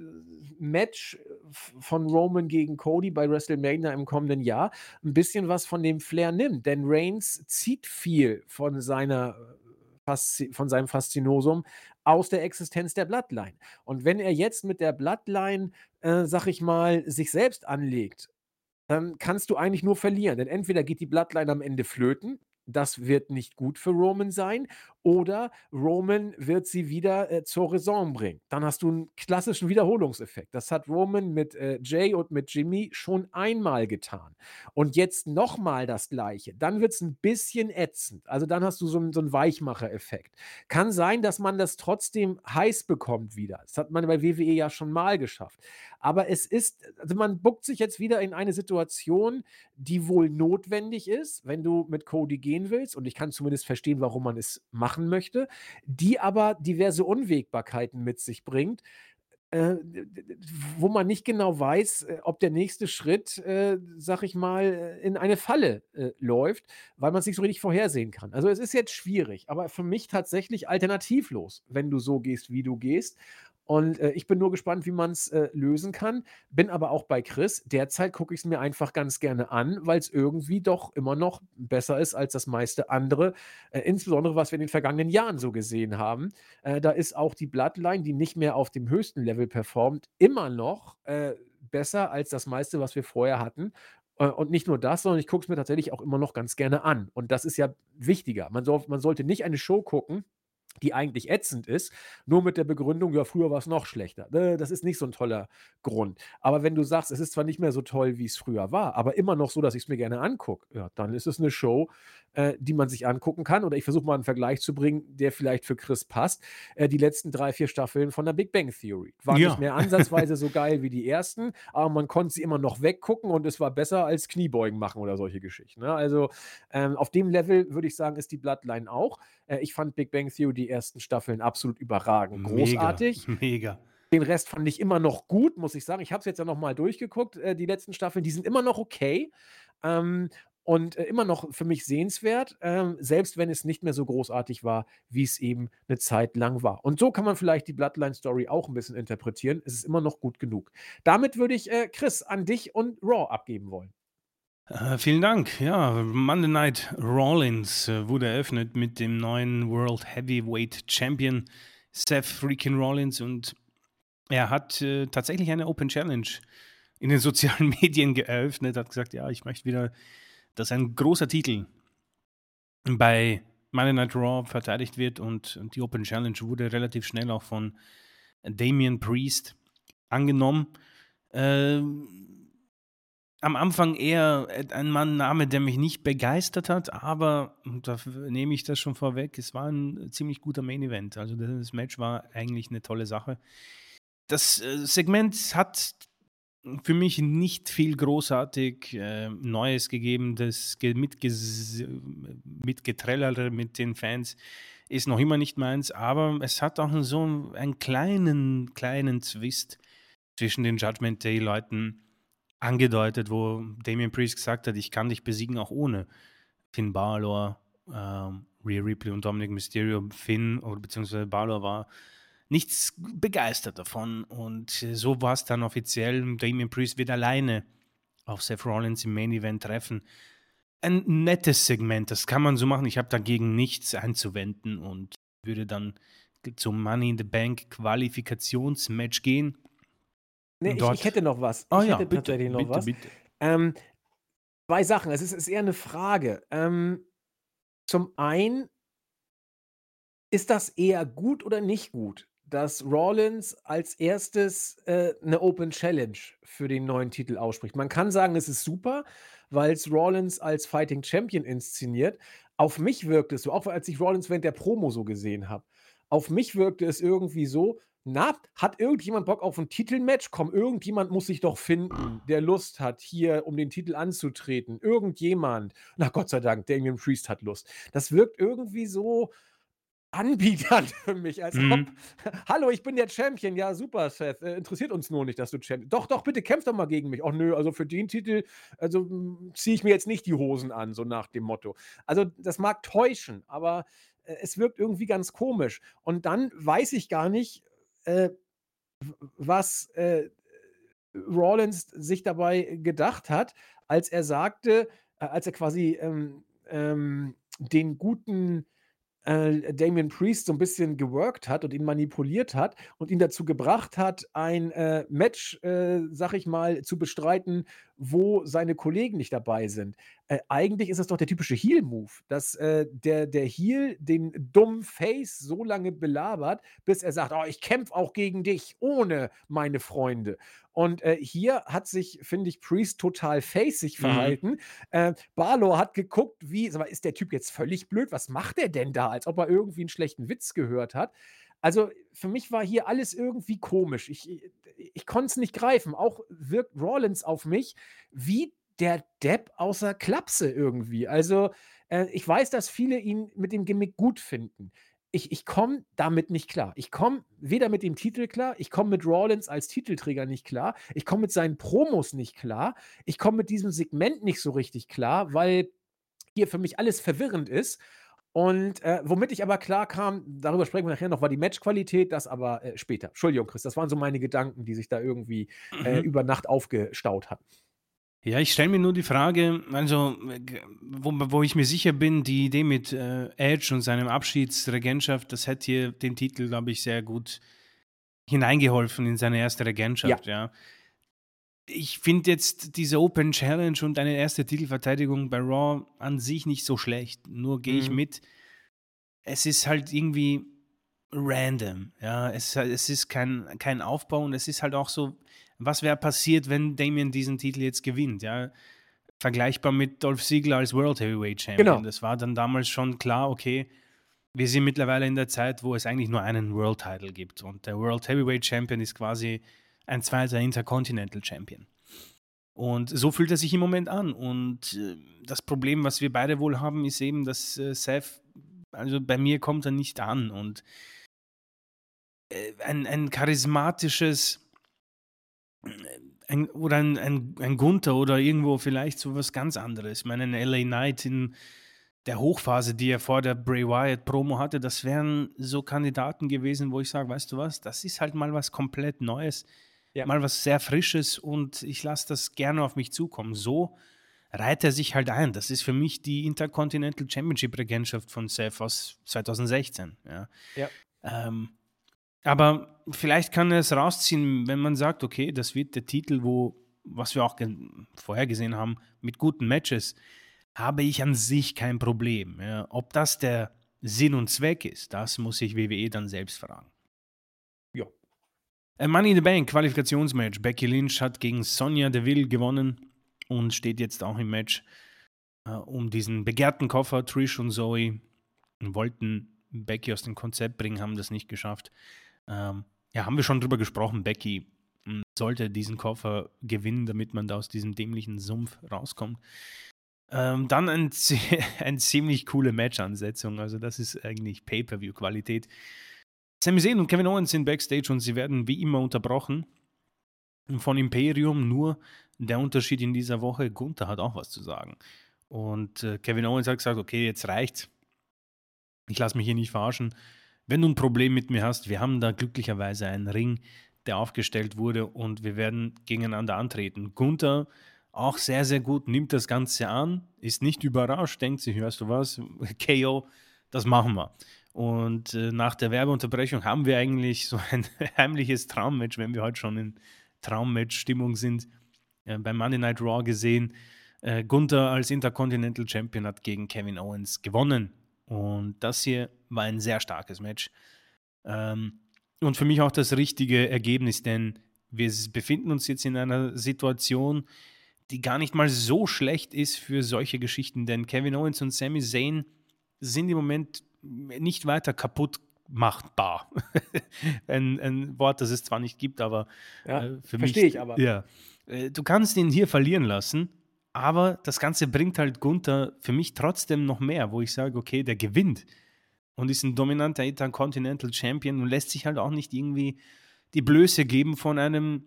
Match von Roman gegen Cody bei WrestleMania im kommenden Jahr ein bisschen was von dem Flair nimmt. Denn Reigns zieht viel von seiner von seinem Faszinosum aus der Existenz der Bloodline. Und wenn er jetzt mit der Bloodline, äh, sag ich mal, sich selbst anlegt dann kannst du eigentlich nur verlieren. Denn entweder geht die Bloodline am Ende flöten, das wird nicht gut für Roman sein, oder Roman wird sie wieder äh, zur Raison bringen. Dann hast du einen klassischen Wiederholungseffekt. Das hat Roman mit äh, Jay und mit Jimmy schon einmal getan. Und jetzt nochmal das Gleiche. Dann wird es ein bisschen ätzend. Also dann hast du so, so einen Weichmacher-Effekt. Kann sein, dass man das trotzdem heiß bekommt wieder. Das hat man bei WWE ja schon mal geschafft. Aber es ist, also man buckt sich jetzt wieder in eine Situation, die wohl notwendig ist, wenn du mit Cody gehen willst. Und ich kann zumindest verstehen, warum man es macht machen möchte, die aber diverse Unwägbarkeiten mit sich bringt, äh, wo man nicht genau weiß, äh, ob der nächste Schritt, äh, sag ich mal, in eine Falle äh, läuft, weil man es nicht so richtig vorhersehen kann. Also es ist jetzt schwierig, aber für mich tatsächlich alternativlos, wenn du so gehst, wie du gehst. Und äh, ich bin nur gespannt, wie man es äh, lösen kann. Bin aber auch bei Chris. Derzeit gucke ich es mir einfach ganz gerne an, weil es irgendwie doch immer noch besser ist als das meiste andere. Äh, insbesondere, was wir in den vergangenen Jahren so gesehen haben. Äh, da ist auch die Bloodline, die nicht mehr auf dem höchsten Level performt, immer noch äh, besser als das meiste, was wir vorher hatten. Äh, und nicht nur das, sondern ich gucke es mir tatsächlich auch immer noch ganz gerne an. Und das ist ja wichtiger. Man, soll, man sollte nicht eine Show gucken, die eigentlich ätzend ist, nur mit der Begründung, ja, früher war es noch schlechter. Ne, das ist nicht so ein toller Grund. Aber wenn du sagst, es ist zwar nicht mehr so toll, wie es früher war, aber immer noch so, dass ich es mir gerne angucke, ja, dann ist es eine Show, äh, die man sich angucken kann. Oder ich versuche mal einen Vergleich zu bringen, der vielleicht für Chris passt. Äh, die letzten drei, vier Staffeln von der Big Bang Theory. Waren ja. nicht mehr ansatzweise so geil wie die ersten, aber man konnte sie immer noch weggucken und es war besser als Kniebeugen machen oder solche Geschichten. Ne? Also ähm, auf dem Level würde ich sagen, ist die Bloodline auch. Äh, ich fand Big Bang Theory die ersten Staffeln absolut überragend. Großartig. Mega. mega. Den Rest fand ich immer noch gut, muss ich sagen. Ich habe es jetzt ja noch mal durchgeguckt. Äh, die letzten Staffeln, die sind immer noch okay. Ähm, und äh, immer noch für mich sehenswert, ähm, selbst wenn es nicht mehr so großartig war, wie es eben eine Zeit lang war. Und so kann man vielleicht die Bloodline-Story auch ein bisschen interpretieren. Es ist immer noch gut genug. Damit würde ich äh, Chris an dich und Raw abgeben wollen. Äh, vielen Dank. Ja, Monday Night Rollins äh, wurde eröffnet mit dem neuen World Heavyweight Champion Seth Freakin Rollins und er hat äh, tatsächlich eine Open Challenge in den sozialen Medien geöffnet, hat gesagt, ja, ich möchte wieder dass ein großer Titel bei Monday Night Raw verteidigt wird und, die Open Challenge wurde relativ schnell auch von Damian Priest angenommen. Ähm, am Anfang eher ein Name, der mich nicht begeistert hat, aber da nehme ich das schon vorweg, es war ein ziemlich guter Main Event. Also das Match war eigentlich eine tolle Sache. Das äh, Segment hat für mich nicht viel großartig äh, Neues gegeben. Das Mitgetrellere mit den Fans ist noch immer nicht meins, aber es hat auch so einen kleinen, kleinen Twist zwischen den Judgment Day-Leuten angedeutet, wo Damien Priest gesagt hat, ich kann dich besiegen auch ohne Finn Balor, ähm, Rhea Ripley und Dominic Mysterio. Finn oder beziehungsweise Balor war nichts begeistert davon und so war es dann offiziell. Damien Priest wird alleine auf Seth Rollins im Main Event treffen. Ein nettes Segment, das kann man so machen. Ich habe dagegen nichts einzuwenden und würde dann zum Money in the Bank Qualifikationsmatch gehen. Nee, ich, ich, hätte noch was. Ah, ich ja, hätte bitte, tatsächlich noch bitte, was. Bitte. Ähm, zwei Sachen. Es ist, ist, eher eine Frage. Ähm, zum einen, ist das eher gut oder nicht gut, dass Rollins als erstes äh, eine Open Challenge für den neuen Titel ausspricht? Man kann sagen, es ist super, weil es Rollins als Fighting Champion inszeniert. Auf mich wirkt es so, auch als ich Rollins während der Promo so gesehen habe. Auf mich wirkte es irgendwie so, na, hat irgendjemand Bock auf ein Titelmatch? Komm, irgendjemand muss sich doch finden, der Lust hat, hier um den Titel anzutreten. Irgendjemand. Na Gott sei Dank, Damien Priest hat Lust. Das wirkt irgendwie so anbietern für mich, als mhm. ob, hallo, ich bin der Champion. Ja, super, Seth. Äh, interessiert uns nur nicht, dass du Champion. Doch, doch, bitte kämpf doch mal gegen mich. Ach nö, also für den Titel, also hm, ziehe ich mir jetzt nicht die Hosen an, so nach dem Motto. Also, das mag täuschen, aber äh, es wirkt irgendwie ganz komisch. Und dann weiß ich gar nicht, äh, was äh, Rawlins sich dabei gedacht hat, als er sagte, äh, als er quasi ähm, ähm, den guten äh, Damien Priest so ein bisschen geworkt hat und ihn manipuliert hat und ihn dazu gebracht hat, ein äh, Match, äh, sag ich mal, zu bestreiten, wo seine Kollegen nicht dabei sind. Äh, eigentlich ist das doch der typische Heel-Move, dass äh, der, der Heel den dummen Face so lange belabert, bis er sagt, oh, ich kämpfe auch gegen dich, ohne meine Freunde. Und äh, hier hat sich, finde ich, Priest total facig mhm. verhalten. Mhm. Äh, Barlow hat geguckt, wie, mal, ist der Typ jetzt völlig blöd? Was macht er denn da? Als ob er irgendwie einen schlechten Witz gehört hat. Also für mich war hier alles irgendwie komisch. Ich, ich, ich konnte es nicht greifen. Auch wirkt Rollins auf mich wie der Depp außer Klapse irgendwie. Also äh, ich weiß, dass viele ihn mit dem Gimmick gut finden ich, ich komme damit nicht klar. Ich komme weder mit dem Titel klar, ich komme mit Rawlins als Titelträger nicht klar, ich komme mit seinen Promos nicht klar, ich komme mit diesem Segment nicht so richtig klar, weil hier für mich alles verwirrend ist. Und äh, womit ich aber klar kam, darüber sprechen wir nachher noch, war die Matchqualität, das aber äh, später. Entschuldigung, Chris, das waren so meine Gedanken, die sich da irgendwie äh, mhm. über Nacht aufgestaut hatten. Ja, ich stelle mir nur die Frage, also wo, wo ich mir sicher bin, die Idee mit äh, Edge und seinem Abschiedsregentschaft, das hätte hier den Titel, glaube ich, sehr gut hineingeholfen in seine erste Regentschaft, ja. ja. Ich finde jetzt diese Open Challenge und eine erste Titelverteidigung bei Raw an sich nicht so schlecht. Nur gehe ich mhm. mit. Es ist halt irgendwie random, ja. Es, es ist kein, kein Aufbau und es ist halt auch so, was wäre passiert, wenn Damien diesen Titel jetzt gewinnt, ja? Vergleichbar mit Dolph Ziegler als World Heavyweight Champion. Genau. Das war dann damals schon klar, okay, wir sind mittlerweile in der Zeit, wo es eigentlich nur einen World Title gibt. Und der World Heavyweight Champion ist quasi ein zweiter Intercontinental Champion. Und so fühlt er sich im Moment an. Und äh, das Problem, was wir beide wohl haben, ist eben, dass äh, Seth, also bei mir kommt er nicht an. Und äh, ein, ein charismatisches ein, oder ein, ein, ein Gunther oder irgendwo vielleicht so was ganz anderes. Ich meine, ein LA Knight in der Hochphase, die er vor der Bray Wyatt Promo hatte, das wären so Kandidaten gewesen, wo ich sage, weißt du was, das ist halt mal was komplett Neues, ja. mal was sehr Frisches und ich lasse das gerne auf mich zukommen. So reiht er sich halt ein. Das ist für mich die Intercontinental Championship Regentschaft von Seth aus 2016. Ja. ja. Ähm, aber vielleicht kann er es rausziehen, wenn man sagt, okay, das wird der Titel, wo, was wir auch vorher gesehen haben, mit guten Matches, habe ich an sich kein Problem. Ja. Ob das der Sinn und Zweck ist, das muss sich WWE dann selbst fragen. Ja. Money in the Bank, Qualifikationsmatch. Becky Lynch hat gegen Sonja Deville gewonnen. und steht jetzt auch im Match äh, um diesen begehrten Koffer. Trish und Zoe wollten Becky aus dem Konzept bringen, haben das nicht geschafft. Ähm, ja, haben wir schon drüber gesprochen. Becky hm, sollte diesen Koffer gewinnen, damit man da aus diesem dämlichen Sumpf rauskommt. Ähm, dann ein, ein ziemlich coole Match-Ansetzung. Also, das ist eigentlich Pay-Per-View-Qualität. Sami Zayn und Kevin Owens sind backstage und sie werden wie immer unterbrochen von Imperium. Nur der Unterschied in dieser Woche, Gunther hat auch was zu sagen. Und äh, Kevin Owens hat gesagt, okay, jetzt reicht's. Ich lasse mich hier nicht verarschen. Wenn du ein Problem mit mir hast, wir haben da glücklicherweise einen Ring, der aufgestellt wurde und wir werden gegeneinander antreten. Gunther auch sehr, sehr gut, nimmt das Ganze an, ist nicht überrascht, denkt sich, hörst du was, KO, das machen wir. Und äh, nach der Werbeunterbrechung haben wir eigentlich so ein heimliches Traummatch, wenn wir heute schon in Traummatch-Stimmung sind, äh, beim Monday Night Raw gesehen. Äh, Gunther als Intercontinental Champion hat gegen Kevin Owens gewonnen. Und das hier war ein sehr starkes Match. Ähm, und für mich auch das richtige Ergebnis, denn wir befinden uns jetzt in einer Situation, die gar nicht mal so schlecht ist für solche Geschichten, denn Kevin Owens und Sami Zayn sind im Moment nicht weiter kaputt machbar. ein, ein, Wort, das es zwar nicht gibt, aber ja, äh, für mich. Verstehe ich aber. Ja. Äh, du kannst ihn hier verlieren lassen, aber das Ganze bringt halt Gunther für mich trotzdem noch mehr, wo ich sage, okay, der gewinnt und ist ein dominanter Intercontinental Champion und lässt sich halt auch nicht irgendwie die Blöße geben von einem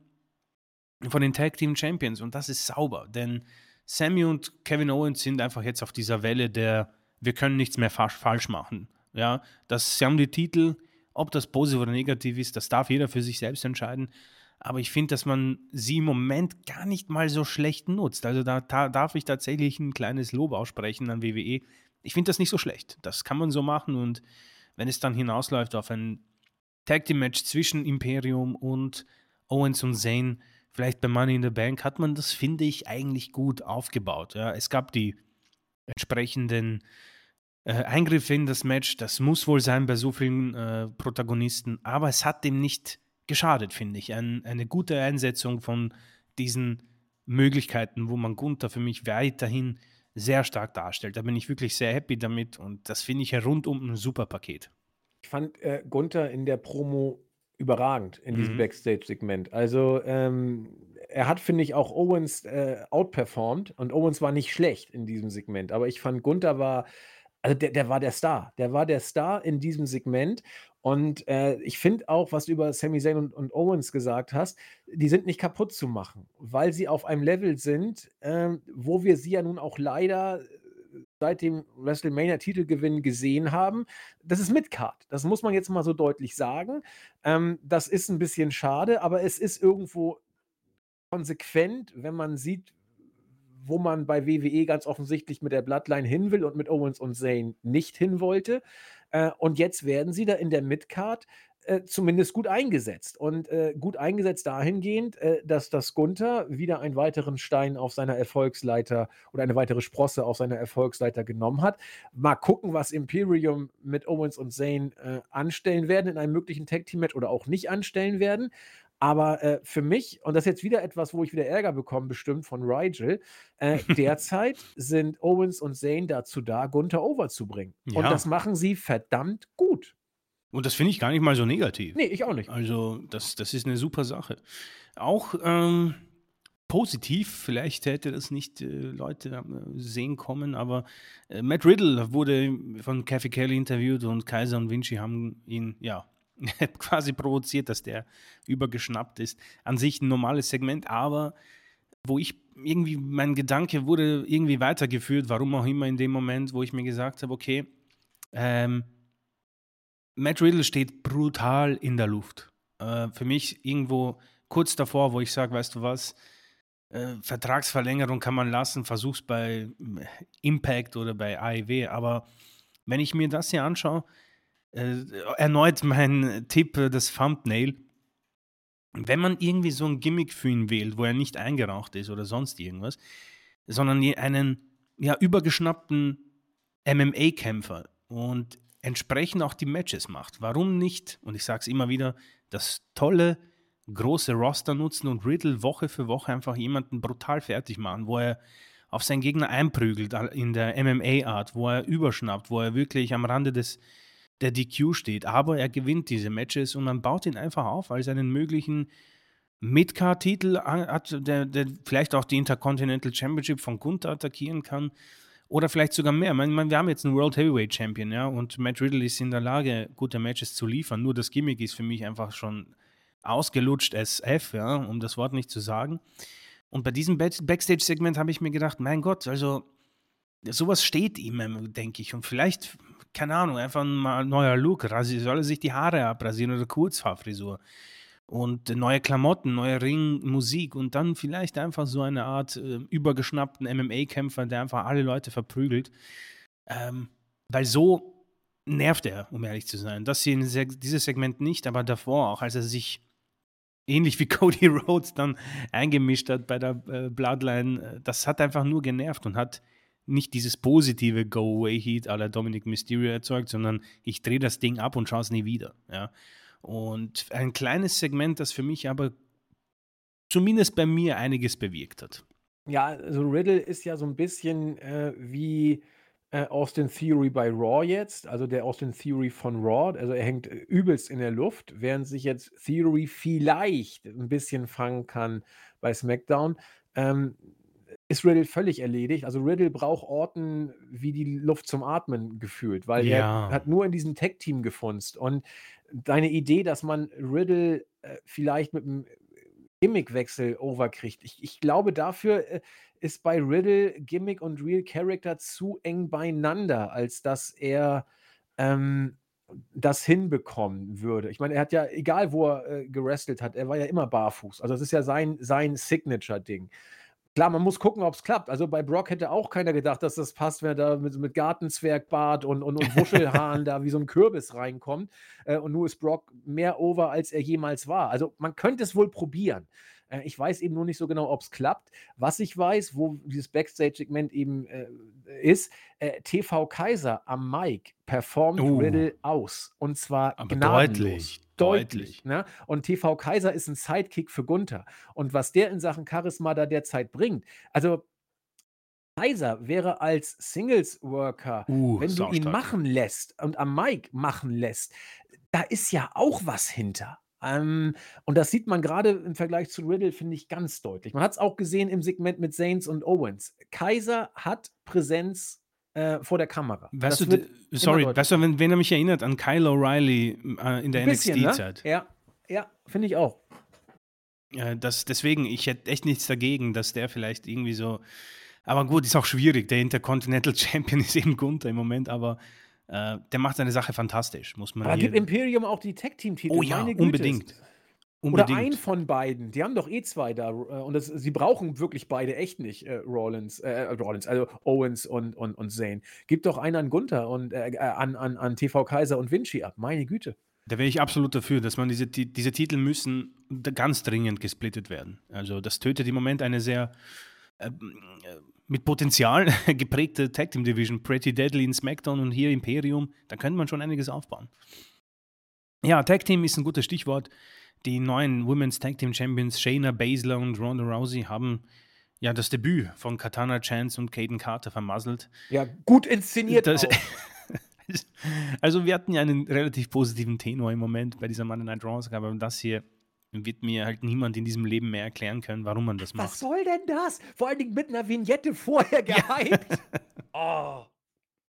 von den Tag Team Champions und das ist sauber, denn Sammy und Kevin Owens sind einfach jetzt auf dieser Welle der wir können nichts mehr falsch machen. Ja, das, sie haben die Titel, ob das positiv oder negativ ist, das darf jeder für sich selbst entscheiden. Aber ich finde, dass man sie im Moment gar nicht mal so schlecht nutzt. Also da, da darf ich tatsächlich ein kleines Lob aussprechen an WWE. Ich finde das nicht so schlecht. Das kann man so machen und wenn es dann hinausläuft auf ein Tag Team Match zwischen Imperium und Owens und Zane, vielleicht bei Money in the Bank, hat man das, finde ich, eigentlich gut aufgebaut. Ja, es gab die entsprechenden äh, Eingriffe in das Match. Das muss wohl sein bei so vielen äh, Protagonisten, aber es hat dem nicht geschadet, finde ich. Ein, eine gute Einsetzung von diesen Möglichkeiten, wo man Gunther für mich weiterhin sehr stark darstellt. Da bin ich wirklich sehr happy damit und das finde ich rundum ein super Paket. Ich fand äh, Gunther in der Promo überragend in diesem mhm. Backstage-Segment. Also ähm, er hat, finde ich, auch Owens äh, outperformed und Owens war nicht schlecht in diesem Segment. Aber ich fand, Gunther war, also der, der war der Star. Der war der Star in diesem Segment. Und äh, ich finde auch, was du über Sami Zayn und, und, Owens gesagt hast, die sind nicht kaputt zu machen, weil sie auf einem Level sind, äh, wo wir sie ja nun auch leider seit dem WrestleMania-Titelgewinn gesehen haben, das ist Midcard. Das muss man jetzt mal so deutlich sagen. Ähm, das ist ein bisschen schade, aber es ist irgendwo konsequent, wenn man sieht, wo man bei WWE ganz offensichtlich mit der Bloodline hin will und mit Owens und Zayn nicht hin wollte. Äh, und jetzt werden sie da in der Midcard äh, zumindest gut eingesetzt. Und äh, gut eingesetzt dahingehend, äh, dass das Gunther wieder einen weiteren Stein auf seiner Erfolgsleiter oder eine weitere Sprosse auf seiner Erfolgsleiter genommen hat. Mal gucken, was Imperium mit Owens und Zayn äh, anstellen werden in einem möglichen Tag-Team-Match oder auch nicht anstellen werden. Aber äh, für mich, und das ist jetzt wieder etwas, wo ich wieder Ärger bekomme, bestimmt von Rigel, äh, derzeit sind Owens und Zayn dazu da, Gunther over zu bringen. Ja. Und das machen sie verdammt gut. Und das finde ich gar nicht mal so negativ. Nee, ich auch nicht. Also, das, das ist eine super Sache. Auch ähm, positiv, vielleicht hätte das nicht äh, Leute äh, sehen kommen, aber äh, Matt Riddle wurde von Kathy Kelly interviewt und Kaiser und Vinci haben ihn, ja, quasi provoziert, dass der übergeschnappt ist. An sich ein normales Segment, aber wo ich irgendwie, mein Gedanke wurde irgendwie weitergeführt, warum auch immer in dem Moment, wo ich mir gesagt habe, okay, ähm, Matt Riddle steht brutal in der Luft. Äh, für mich irgendwo kurz davor, wo ich sage, weißt du was, äh, Vertragsverlängerung kann man lassen, versuch's bei Impact oder bei AEW, aber wenn ich mir das hier anschaue, äh, erneut mein Tipp, äh, das Thumbnail, wenn man irgendwie so ein Gimmick für ihn wählt, wo er nicht eingeraucht ist oder sonst irgendwas, sondern einen ja, übergeschnappten MMA-Kämpfer und entsprechend auch die Matches macht. Warum nicht, und ich sage es immer wieder, das tolle große Roster nutzen und Riddle Woche für Woche einfach jemanden brutal fertig machen, wo er auf seinen Gegner einprügelt in der MMA-Art, wo er überschnappt, wo er wirklich am Rande des, der DQ steht. Aber er gewinnt diese Matches und man baut ihn einfach auf als einen möglichen Midcard-Titel, der, der vielleicht auch die Intercontinental Championship von Gunther attackieren kann. Oder vielleicht sogar mehr. Ich meine, wir haben jetzt einen World Heavyweight Champion, ja, und Matt Riddle ist in der Lage, gute Matches zu liefern. Nur das Gimmick ist für mich einfach schon ausgelutscht SF, ja, um das Wort nicht zu sagen. Und bei diesem Backstage-Segment habe ich mir gedacht, mein Gott, also sowas steht ihm, denke ich. Und vielleicht, keine Ahnung, einfach ein neuer Look. Soll er sich die Haare abrasieren oder Kurzhaarfrisur? Und neue Klamotten, neue Ring, Musik und dann vielleicht einfach so eine Art äh, übergeschnappten MMA-Kämpfer, der einfach alle Leute verprügelt. Ähm, weil so nervt er, um ehrlich zu sein. Das hier in dieses Segment nicht, aber davor auch, als er sich ähnlich wie Cody Rhodes dann eingemischt hat bei der äh, Bloodline, äh, das hat einfach nur genervt und hat nicht dieses positive Go-Away-Heat la Dominic Mysterio erzeugt, sondern ich drehe das Ding ab und schaue es nie wieder. Ja. Und ein kleines Segment, das für mich aber zumindest bei mir einiges bewirkt hat. Ja, also Riddle ist ja so ein bisschen äh, wie äh, Austin Theory bei Raw jetzt, also der Austin Theory von Raw. Also er hängt äh, übelst in der Luft, während sich jetzt Theory vielleicht ein bisschen fangen kann bei SmackDown. Ähm, ist Riddle völlig erledigt. Also Riddle braucht Orten wie die Luft zum Atmen gefühlt, weil ja. er hat nur in diesem Tech-Team gefunzt. Und deine Idee, dass man Riddle äh, vielleicht mit einem Gimmickwechsel overkriegt, ich, ich glaube, dafür äh, ist bei Riddle Gimmick und Real Character zu eng beieinander, als dass er ähm, das hinbekommen würde. Ich meine, er hat ja, egal wo er äh, gerestelt hat, er war ja immer barfuß. Also das ist ja sein, sein Signature-Ding. Klar, man muss gucken, ob es klappt. Also bei Brock hätte auch keiner gedacht, dass das passt, wenn er da mit, mit Gartenzwergbart und, und, und Wuschelhaaren da wie so ein Kürbis reinkommt. Äh, und nur ist Brock mehr over, als er jemals war. Also man könnte es wohl probieren. Äh, ich weiß eben nur nicht so genau, ob es klappt. Was ich weiß, wo dieses Backstage-Segment eben äh, ist, äh, TV Kaiser am Mic performt uh. Riddle aus. Und zwar Aber deutlich. Deutlich. Ne? Und TV Kaiser ist ein Sidekick für Gunther. Und was der in Sachen Charisma da derzeit bringt, also Kaiser wäre als Singles-Worker, uh, wenn du ihn machen lässt und am Mic machen lässt, da ist ja auch was hinter. Ähm, und das sieht man gerade im Vergleich zu Riddle, finde ich, ganz deutlich. Man hat es auch gesehen im Segment mit Saints und Owens. Kaiser hat Präsenz äh, vor der Kamera. Weißt das du, sorry, weißt du, wenn, wenn er mich erinnert an Kyle O'Reilly äh, in der NXT-Zeit. Ne? Ja, ja, finde ich auch. Ja, das, deswegen, ich hätte echt nichts dagegen, dass der vielleicht irgendwie so. Aber gut, ist auch schwierig. Der Intercontinental Champion ist eben Gunther im Moment, aber äh, der macht seine Sache fantastisch, muss man Aber gibt Imperium auch die Tag-Team-Titel? Oh ja, unbedingt. Unbedingt. Oder ein von beiden. Die haben doch eh zwei da. Äh, und das, sie brauchen wirklich beide echt nicht, äh, Rollins, äh, äh, Rollins, also Owens und, und, und Zane. Gibt doch einen an Gunther und äh, an, an, an TV Kaiser und Vinci ab. Meine Güte. Da wäre ich absolut dafür, dass man diese, die, diese Titel müssen ganz dringend gesplittet werden. Also das tötet im Moment eine sehr ähm, mit Potenzial geprägte Tag Team Division, Pretty Deadly in SmackDown und hier Imperium, da könnte man schon einiges aufbauen. Ja, Tag Team ist ein gutes Stichwort. Die neuen Women's Tag Team Champions Shayna Baszler und Ronda Rousey haben ja das Debüt von Katana Chance und Caden Carter vermasselt. Ja, gut inszeniert. Das, also wir hatten ja einen relativ positiven Tenor im Moment bei dieser Monday Night Raw, aber das hier wird mir halt niemand in diesem Leben mehr erklären können, warum man das macht. Was soll denn das? Vor allen Dingen mit einer Vignette vorher gehypt. oh.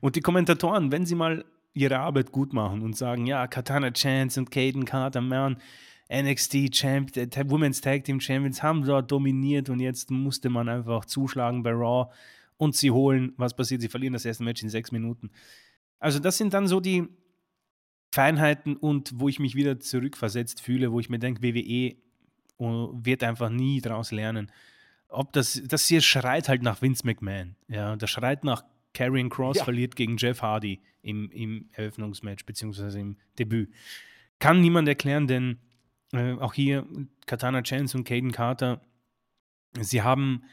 Und die Kommentatoren, wenn sie mal ihre Arbeit gut machen und sagen, ja, Katana Chance und Caden Carter, man, NXT Champ, Women's Tag Team Champions haben dort dominiert und jetzt musste man einfach zuschlagen bei Raw und sie holen. Was passiert? Sie verlieren das erste Match in sechs Minuten. Also das sind dann so die Feinheiten und wo ich mich wieder zurückversetzt fühle, wo ich mir denke, WWE oh, wird einfach nie daraus lernen. Ob das, das hier schreit halt nach Vince McMahon. Ja, das schreit nach Karrion Cross ja. verliert gegen Jeff Hardy im, im Eröffnungsmatch beziehungsweise im Debüt. Kann niemand erklären, denn äh, auch hier Katana Chance und Caden Carter, sie haben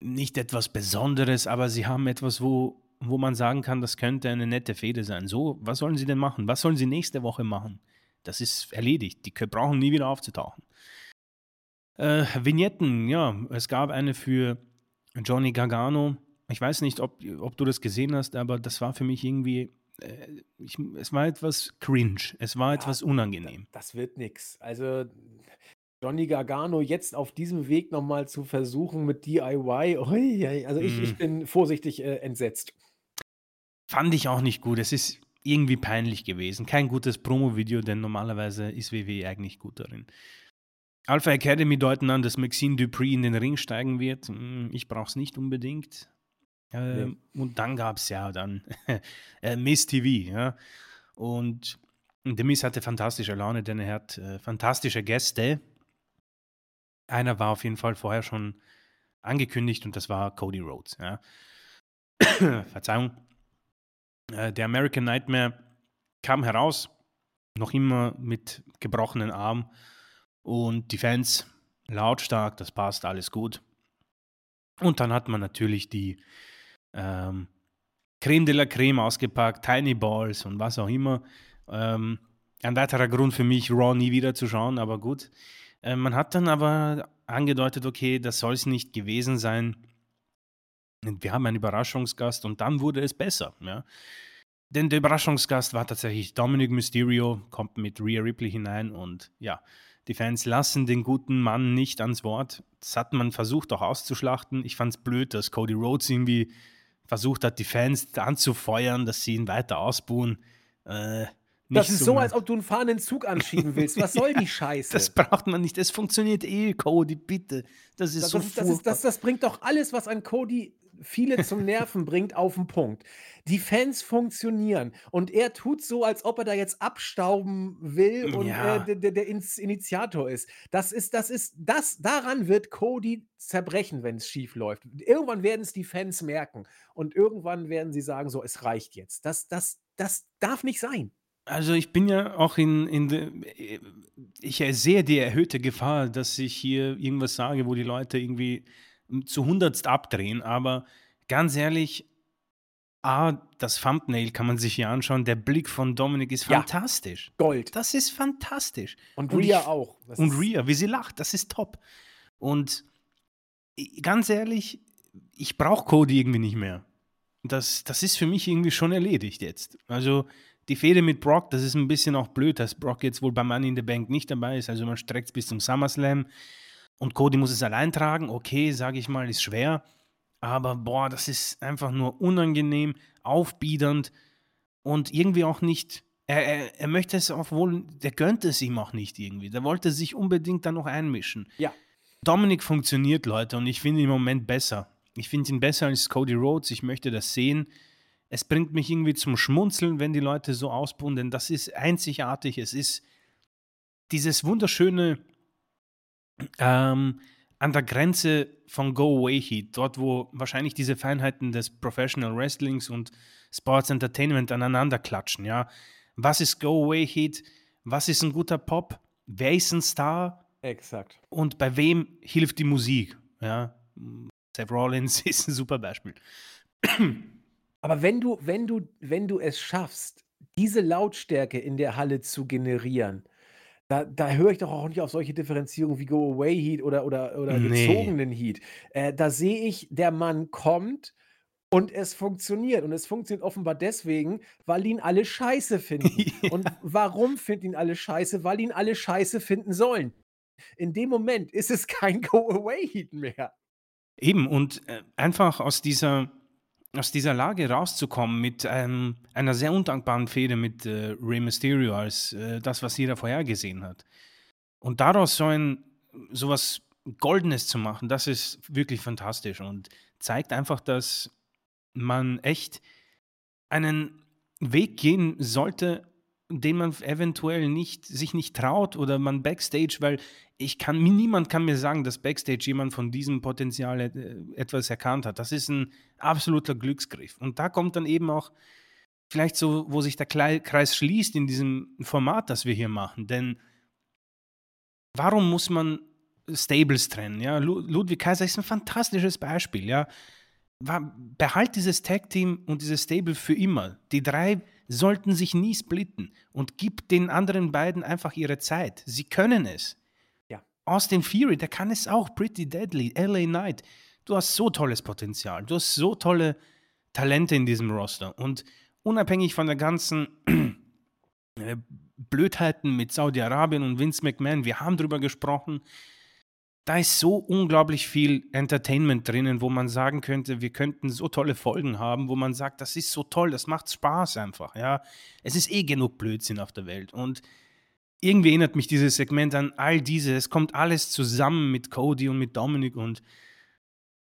nicht etwas Besonderes, aber sie haben etwas, wo wo man sagen kann, das könnte eine nette Fehde sein. So, was sollen sie denn machen? Was sollen sie nächste Woche machen? Das ist erledigt. Die brauchen nie wieder aufzutauchen. Äh, Vignetten, ja, es gab eine für Johnny Gargano. Ich weiß nicht, ob, ob du das gesehen hast, aber das war für mich irgendwie, ich, es war etwas cringe, es war ja, etwas unangenehm. Das wird nichts. Also Johnny Gargano jetzt auf diesem Weg nochmal zu versuchen mit DIY, also ich, ich mhm. bin vorsichtig äh, entsetzt. Fand ich auch nicht gut. Es ist irgendwie peinlich gewesen. Kein gutes Promo-Video, denn normalerweise ist WWE eigentlich gut darin. Alpha Academy deuten an, dass Maxine Dupree in den Ring steigen wird. Hm, ich brauche es nicht unbedingt. Äh, nee. Und dann gab es ja dann äh, Miss TV. Ja? Und der Miss hatte fantastische Laune, denn er hat äh, fantastische Gäste. Einer war auf jeden Fall vorher schon angekündigt und das war Cody Rhodes. Ja? Verzeihung. Äh, der American Nightmare kam heraus, noch immer mit gebrochenen Arm und die Fans lautstark, das passt, alles gut. Und dann hat man natürlich die ähm, Creme de la Creme ausgepackt, Tiny Balls und was auch immer. Ähm, ein weiterer Grund für mich, Raw nie wieder zu schauen, aber gut. Äh, man hat dann aber angedeutet, okay, das soll es nicht gewesen sein. Wir haben einen Überraschungsgast und dann wurde es besser. Ja. Denn der Überraschungsgast war tatsächlich Dominic Mysterio, kommt mit Rhea Ripley hinein und ja, die Fans lassen den guten Mann nicht ans Wort. Das hat man versucht auch auszuschlachten. Ich fand es blöd, dass Cody Rhodes irgendwie versucht hat, die Fans anzufeuern, dass sie ihn weiter ausbuhen. Äh, das ist so, als ob du einen fahrenden Zug anschieben willst. Was soll die Scheiße? Das braucht man nicht. Das funktioniert eh, Cody, bitte. Das ist das, so das, das, ist, das, das bringt doch alles, was an Cody viele zum Nerven bringt, auf den Punkt. Die Fans funktionieren und er tut so, als ob er da jetzt abstauben will und ja. äh, der, der Initiator ist. Das ist, das ist, das, daran wird Cody zerbrechen, wenn es schief läuft. Irgendwann werden es die Fans merken und irgendwann werden sie sagen, so, es reicht jetzt. Das, das, das darf nicht sein. Also ich bin ja auch in, in ich sehe die erhöhte Gefahr, dass ich hier irgendwas sage, wo die Leute irgendwie zu hundertst abdrehen, aber ganz ehrlich, A, das Thumbnail kann man sich hier anschauen. Der Blick von Dominik ist fantastisch. Ja, Gold. Das ist fantastisch. Und, und Rhea auch. Das und Rhea, wie sie lacht, das ist top. Und ganz ehrlich, ich brauche Cody irgendwie nicht mehr. Das, das ist für mich irgendwie schon erledigt jetzt. Also die Fehde mit Brock, das ist ein bisschen auch blöd, dass Brock jetzt wohl bei Money in the Bank nicht dabei ist. Also man streckt es bis zum SummerSlam. Und Cody muss es allein tragen. Okay, sage ich mal, ist schwer. Aber boah, das ist einfach nur unangenehm, aufbiedernd und irgendwie auch nicht. Er, er, er möchte es auch wohl, der gönnt es ihm auch nicht irgendwie. Der wollte sich unbedingt da noch einmischen. Ja. Dominik funktioniert, Leute, und ich finde ihn im Moment besser. Ich finde ihn besser als Cody Rhodes. Ich möchte das sehen. Es bringt mich irgendwie zum Schmunzeln, wenn die Leute so ausbuhen, denn das ist einzigartig. Es ist dieses wunderschöne ähm, an der Grenze von Go-Away-Heat, dort wo wahrscheinlich diese Feinheiten des Professional Wrestlings und Sports Entertainment aneinander klatschen, ja. Was ist Go-Away-Heat? Was ist ein guter Pop? Wer ist ein Star? Exakt. Und bei wem hilft die Musik? Ja. Seth Rollins ist ein super Beispiel. Aber wenn du, wenn du, wenn du es schaffst, diese Lautstärke in der Halle zu generieren, da, da höre ich doch auch nicht auf solche Differenzierungen wie Go-Away-Heat oder, oder, oder Nee. gezogenen Heat. Äh, da sehe ich, der Mann kommt und es funktioniert. Und es funktioniert offenbar deswegen, weil ihn alle scheiße finden. Und warum finden ihn alle scheiße? Weil ihn alle scheiße finden sollen. In dem Moment ist es kein Go-Away-Heat mehr. Eben, und äh, einfach aus dieser aus dieser Lage rauszukommen mit ähm, einer sehr undankbaren Fehde mit äh, Rey Mysterio als äh, das, was jeder vorhergesehen hat. Und daraus so ein sowas Goldenes zu machen, das ist wirklich fantastisch und zeigt einfach, dass man echt einen Weg gehen sollte, den man eventuell nicht, sich nicht traut oder man Backstage, weil ich kann, niemand kann mir sagen, dass Backstage jemand von diesem Potenzial äh, etwas erkannt hat. Das ist ein absoluter Glücksgriff. Und da kommt dann eben auch vielleicht so, wo sich der Kreis schließt in diesem Format, das wir hier machen. Denn warum muss man Stables trennen? Ja, Ludwig Kaiser ist ein fantastisches Beispiel. Ja, behalt dieses Tag-Team und dieses Stable für immer. Die drei sollten sich nie splitten und gib den anderen beiden einfach ihre Zeit. Sie können es. Austin Fury, der kann es auch. Pretty Deadly, LA Knight. Du hast so tolles Potenzial. Du hast so tolle Talente in diesem Roster. Und unabhängig von der ganzen äh, Blödheiten mit Saudi-Arabien und Vince McMahon, wir haben darüber gesprochen, da ist so unglaublich viel Entertainment drinnen, wo man sagen könnte, wir könnten so tolle Folgen haben, wo man sagt, das ist so toll, das macht Spaß einfach, ja. Es ist eh genug Blödsinn auf der Welt und irgendwie erinnert mich dieses Segment an all diese, es kommt alles zusammen mit Cody und mit Dominic und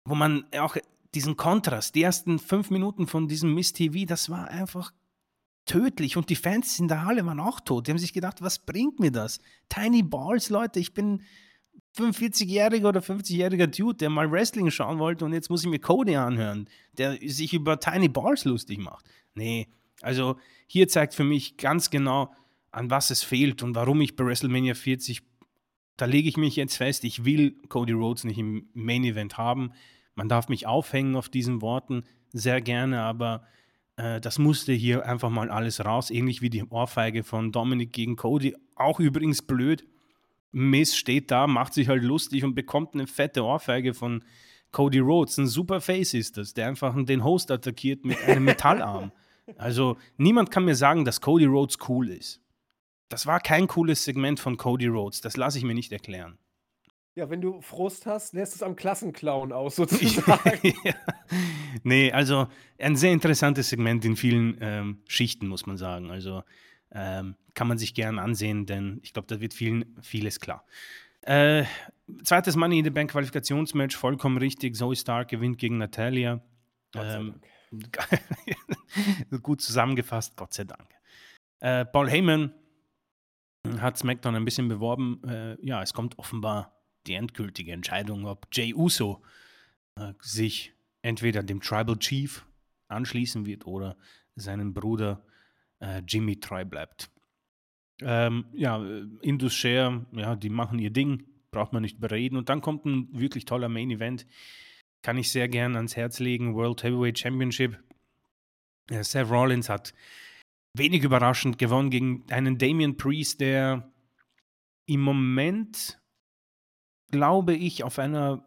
wo man auch diesen Kontrast, die ersten fünf Minuten von diesem Miss TV, das war einfach tödlich und die Fans in der Halle waren auch tot. Die haben sich gedacht, was bringt mir das? Tiny Balls, Leute, ich bin 45-jähriger oder 50-jähriger Dude, der mal Wrestling schauen wollte und jetzt muss ich mir Cody anhören, der sich über Tiny Balls lustig macht. Nee, also hier zeigt für mich ganz genau, an was es fehlt und warum ich bei WrestleMania 40, da lege ich mich jetzt fest, ich will Cody Rhodes nicht im Main Event haben. Man darf mich aufhängen auf diesen Worten sehr gerne, aber äh, das musste hier einfach mal alles raus, ähnlich wie die Ohrfeige von Dominic gegen Cody. Auch übrigens blöd, Miss steht da, macht sich halt lustig und bekommt eine fette Ohrfeige von Cody Rhodes. Ein super Face ist das, der einfach den Host attackiert mit einem Metallarm. Also niemand kann mir sagen, dass Cody Rhodes cool ist. Das war kein cooles Segment von Cody Rhodes, das lasse ich mir nicht erklären. Ja, wenn du Frust hast, lässt es am Klassenclown aus, sozusagen. ja. Nee, also ein sehr interessantes Segment in vielen ähm, Schichten, muss man sagen. Also ähm, kann man sich gern ansehen, denn ich glaube, da wird vielen vieles klar. Äh, zweites Money in the Bank Qualifikationsmatch, vollkommen richtig. Zoe Stark gewinnt gegen Natalia. Ähm, gut zusammengefasst, Gott sei Dank. Äh, Paul Heyman hat SmackDown ein bisschen beworben. Äh, ja, es kommt offenbar die endgültige Entscheidung, ob Jay Uso äh, sich entweder dem Tribal Chief anschließen wird oder seinen Bruder äh, Jimmy treu bleibt. Ähm, ja, Indus Share, ja, die machen ihr Ding, braucht man nicht bereden. Und dann kommt ein wirklich toller Main Event. Kann ich sehr gern ans Herz legen. World Heavyweight Championship. Ja, Seth Rollins hat wenig überraschend gewonnen gegen einen Damian Priest, der im Moment, glaube ich, auf einer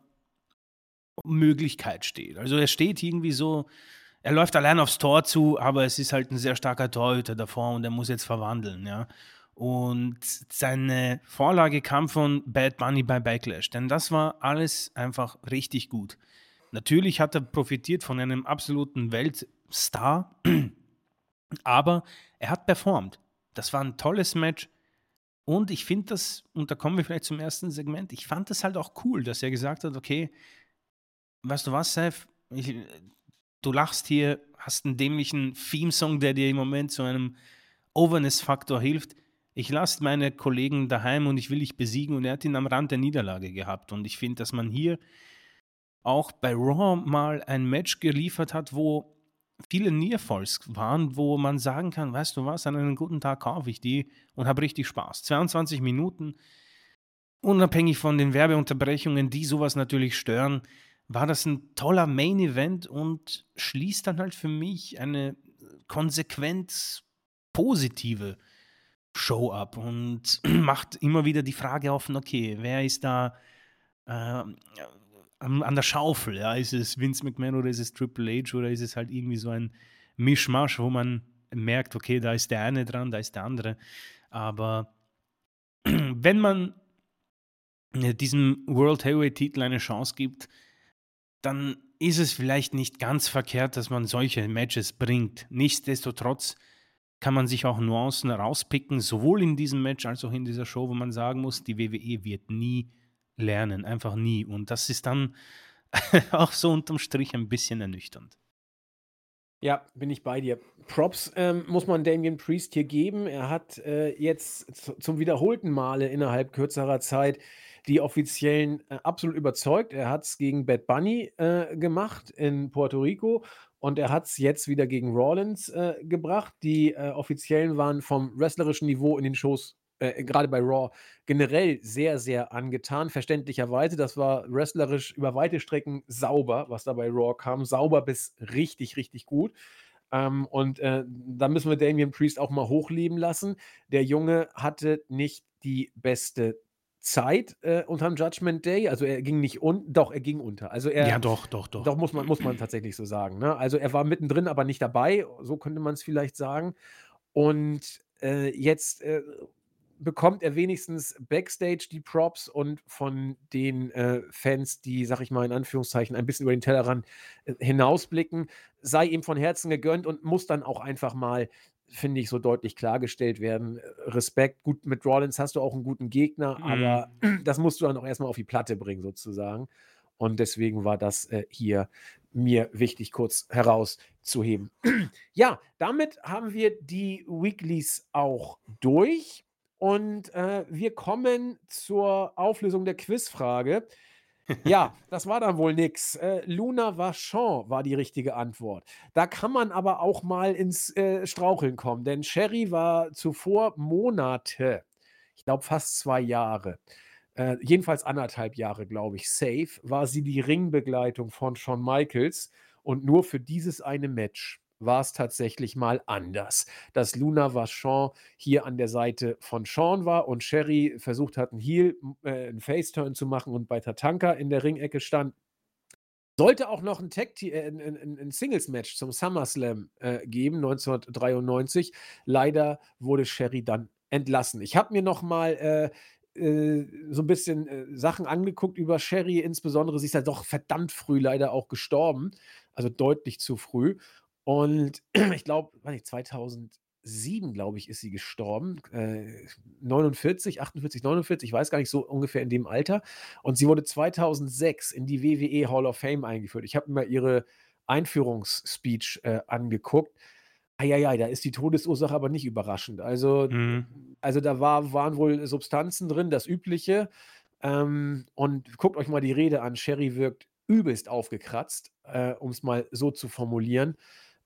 Möglichkeit steht. Also er steht irgendwie so er läuft allein aufs Tor zu, aber es ist halt ein sehr starker Torhüter davor und er muss jetzt verwandeln, ja. Und seine Vorlage kam von Bad Bunny bei Backlash, denn das war alles einfach richtig gut. Natürlich hat er profitiert von einem absoluten Weltstar, aber er hat performt. Das war ein tolles Match. Und ich finde das, und da kommen wir vielleicht zum ersten Segment, ich fand das halt auch cool, dass er gesagt hat, okay, weißt du was, Seth, ich, du lachst hier, hast einen dämlichen Theme-Song, der dir im Moment zu einem Overness-Faktor hilft. Ich lasse meine Kollegen daheim und ich will dich besiegen. Und er hat ihn am Rand der Niederlage gehabt. Und ich finde, dass man hier auch bei Raw mal ein Match geliefert hat, wo viele Nearfalls waren, wo man sagen kann, weißt du was, an einem guten Tag kaufe ich die und habe richtig Spaß. 22 Minuten, unabhängig von den Werbeunterbrechungen, die sowas natürlich stören, war das ein toller Main Event und schließt dann halt für mich eine konsequent positive Show ab und macht immer wieder die Frage offen, okay, wer ist da äh, an, der Schaufel? Ja? Ist es Vince McMahon oder ist es Triple H oder ist es halt irgendwie so ein Mischmasch, wo man merkt, okay, da ist der eine dran, da ist der andere. Aber wenn man diesem World Heavyweight Titel eine Chance gibt, dann ist es vielleicht nicht ganz verkehrt, dass man solche Matches bringt. Nichtsdestotrotz kann man sich auch Nuancen rauspicken, sowohl in diesem Match als auch in dieser Show, wo man sagen muss, die WWE wird nie lernen, einfach nie. Und das ist dann auch so unterm Strich ein bisschen ernüchternd. Ja, bin ich bei dir. Props ähm, muss man Damien Priest hier geben. Er hat äh, jetzt zum wiederholten Male innerhalb kürzerer Zeit die Offiziellen äh, absolut überzeugt. Er hat es gegen Bad Bunny äh, gemacht in Puerto Rico und er hat es jetzt wieder gegen Rawlins äh, gebracht. Die äh, Offiziellen waren vom wrestlerischen Niveau in den Shows, äh, gerade bei Raw, generell sehr, sehr angetan. Verständlicherweise, das war wrestlerisch über weite Strecken sauber, was da bei Raw kam. Sauber bis richtig, richtig gut. Ähm, und äh, da müssen wir Damian Priest auch mal hochleben lassen. Der Junge hatte nicht die beste Zeit äh, unterm Judgment Day. Also er ging nicht unter, doch, er ging unter. Also er, Ja, doch, doch, doch. doch muss man, muss man tatsächlich so sagen. Ne? Also er war mittendrin, aber nicht dabei. So könnte man es vielleicht sagen. Und äh, jetzt äh, bekommt er wenigstens Backstage die Props und von den äh, Fans, die, sag ich mal in Anführungszeichen, ein bisschen über den Tellerrand äh, hinausblicken, sei ihm von Herzen gegönnt und muss dann auch einfach mal, finde ich, so deutlich klargestellt werden. Respekt, gut, mit Rollins hast du auch einen guten Gegner, Mhm. aber das musst du dann auch erstmal auf die Platte bringen, sozusagen. Und deswegen war das äh, hier mir wichtig, kurz herauszuheben. ja, damit haben wir die Weeklies auch durch. Und äh, wir kommen zur Auflösung der Quizfrage. Ja, das war dann wohl nix. Äh, Luna Vachon war die richtige Antwort. Da kann man aber auch mal ins äh, Straucheln kommen, denn Sherry war zuvor Monate, ich glaube fast zwei Jahre, äh, jedenfalls anderthalb Jahre, glaube ich, safe, war sie die Ringbegleitung von Shawn Michaels und nur für dieses eine Match war es tatsächlich mal anders, dass Luna Vachon hier an der Seite von Shawn war und Sherry versucht hat, einen Heel, äh, einen Face-Turn zu machen und bei Tatanka in der Ringecke stand. Sollte auch noch ein, äh, ein, ein, ein Singles-Match zum SummerSlam äh, geben, 1993. Leider wurde Sherry dann entlassen. Ich habe mir noch mal äh, äh, so ein bisschen äh, Sachen angeguckt über Sherry, insbesondere sie ist ja doch verdammt früh leider auch gestorben, also deutlich zu früh. Und ich glaube, 2007, glaube ich, ist sie gestorben. Äh, 49, 48, 49, ich weiß gar nicht, so ungefähr in dem Alter. Und sie wurde 2006 in die WWE Hall of Fame eingeführt. Ich habe mir ihre Einführungsspeech äh, angeguckt. Eieiei, da ist die Todesursache aber nicht überraschend. Also, Mhm. also da war, waren wohl Substanzen drin, das Übliche. Ähm, und guckt euch mal die Rede an. Sherry wirkt übelst aufgekratzt, äh, um es mal so zu formulieren.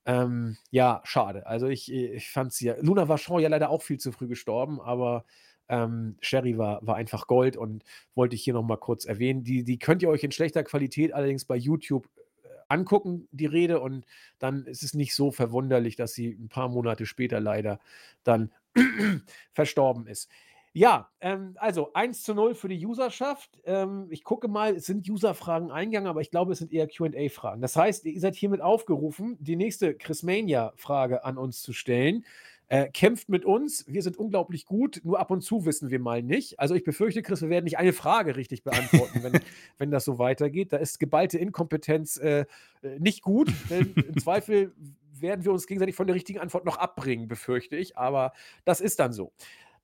Ähm, ja, schade. Also ich, ich fand sie ja. Luna Vachon ja leider auch viel zu früh gestorben, aber ähm, Sherry war, war einfach Gold und wollte ich hier nochmal kurz erwähnen. Die, die könnt ihr euch in schlechter Qualität allerdings bei YouTube äh, angucken, die Rede, und dann ist es nicht so verwunderlich, dass sie ein paar Monate später leider dann verstorben ist. Ja, ähm, also 1 zu 0 für die Userschaft. Ähm, ich gucke mal, es sind User-Fragen eingegangen, aber ich glaube, es sind eher QA-Fragen. Das heißt, ihr seid hiermit aufgerufen, die nächste Chris Mania-Frage an uns zu stellen. Äh, kämpft mit uns. Wir sind unglaublich gut, nur ab und zu wissen wir mal nicht. Also ich befürchte, Chris, wir werden nicht eine Frage richtig beantworten, wenn, wenn das so weitergeht. Da ist geballte Inkompetenz äh, äh nicht gut. Denn Im Zweifel werden wir uns gegenseitig von der richtigen Antwort noch abbringen, befürchte ich. Aber das ist dann so.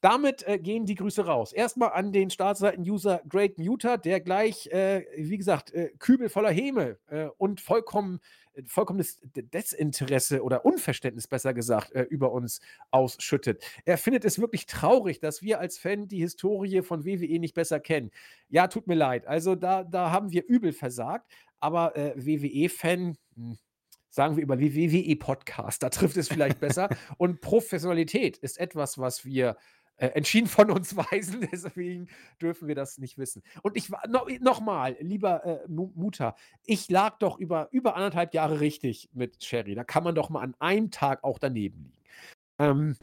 Damit äh, gehen die Grüße raus. Erstmal an den Startseiten-User Great Muter, der gleich, äh, wie gesagt, äh, Kübel voller Häme äh, und vollkommen, äh, vollkommenes Desinteresse oder Unverständnis, besser gesagt, äh, über uns ausschüttet. Er findet es wirklich traurig, dass wir als Fan die Historie von WWE nicht besser kennen. Ja, tut mir leid. Also da, da haben wir übel versagt. Aber WWE-Fan, hm, sagen wir über WWE-Podcast, da trifft es vielleicht besser. Und Professionalität ist etwas, was wir äh, entschieden von uns weisen, deswegen dürfen wir das nicht wissen. Und ich war no, nochmal, lieber äh, Mutter, ich lag doch über, über anderthalb Jahre richtig mit Sherry. Da kann man doch mal an einem Tag auch daneben liegen. Ähm,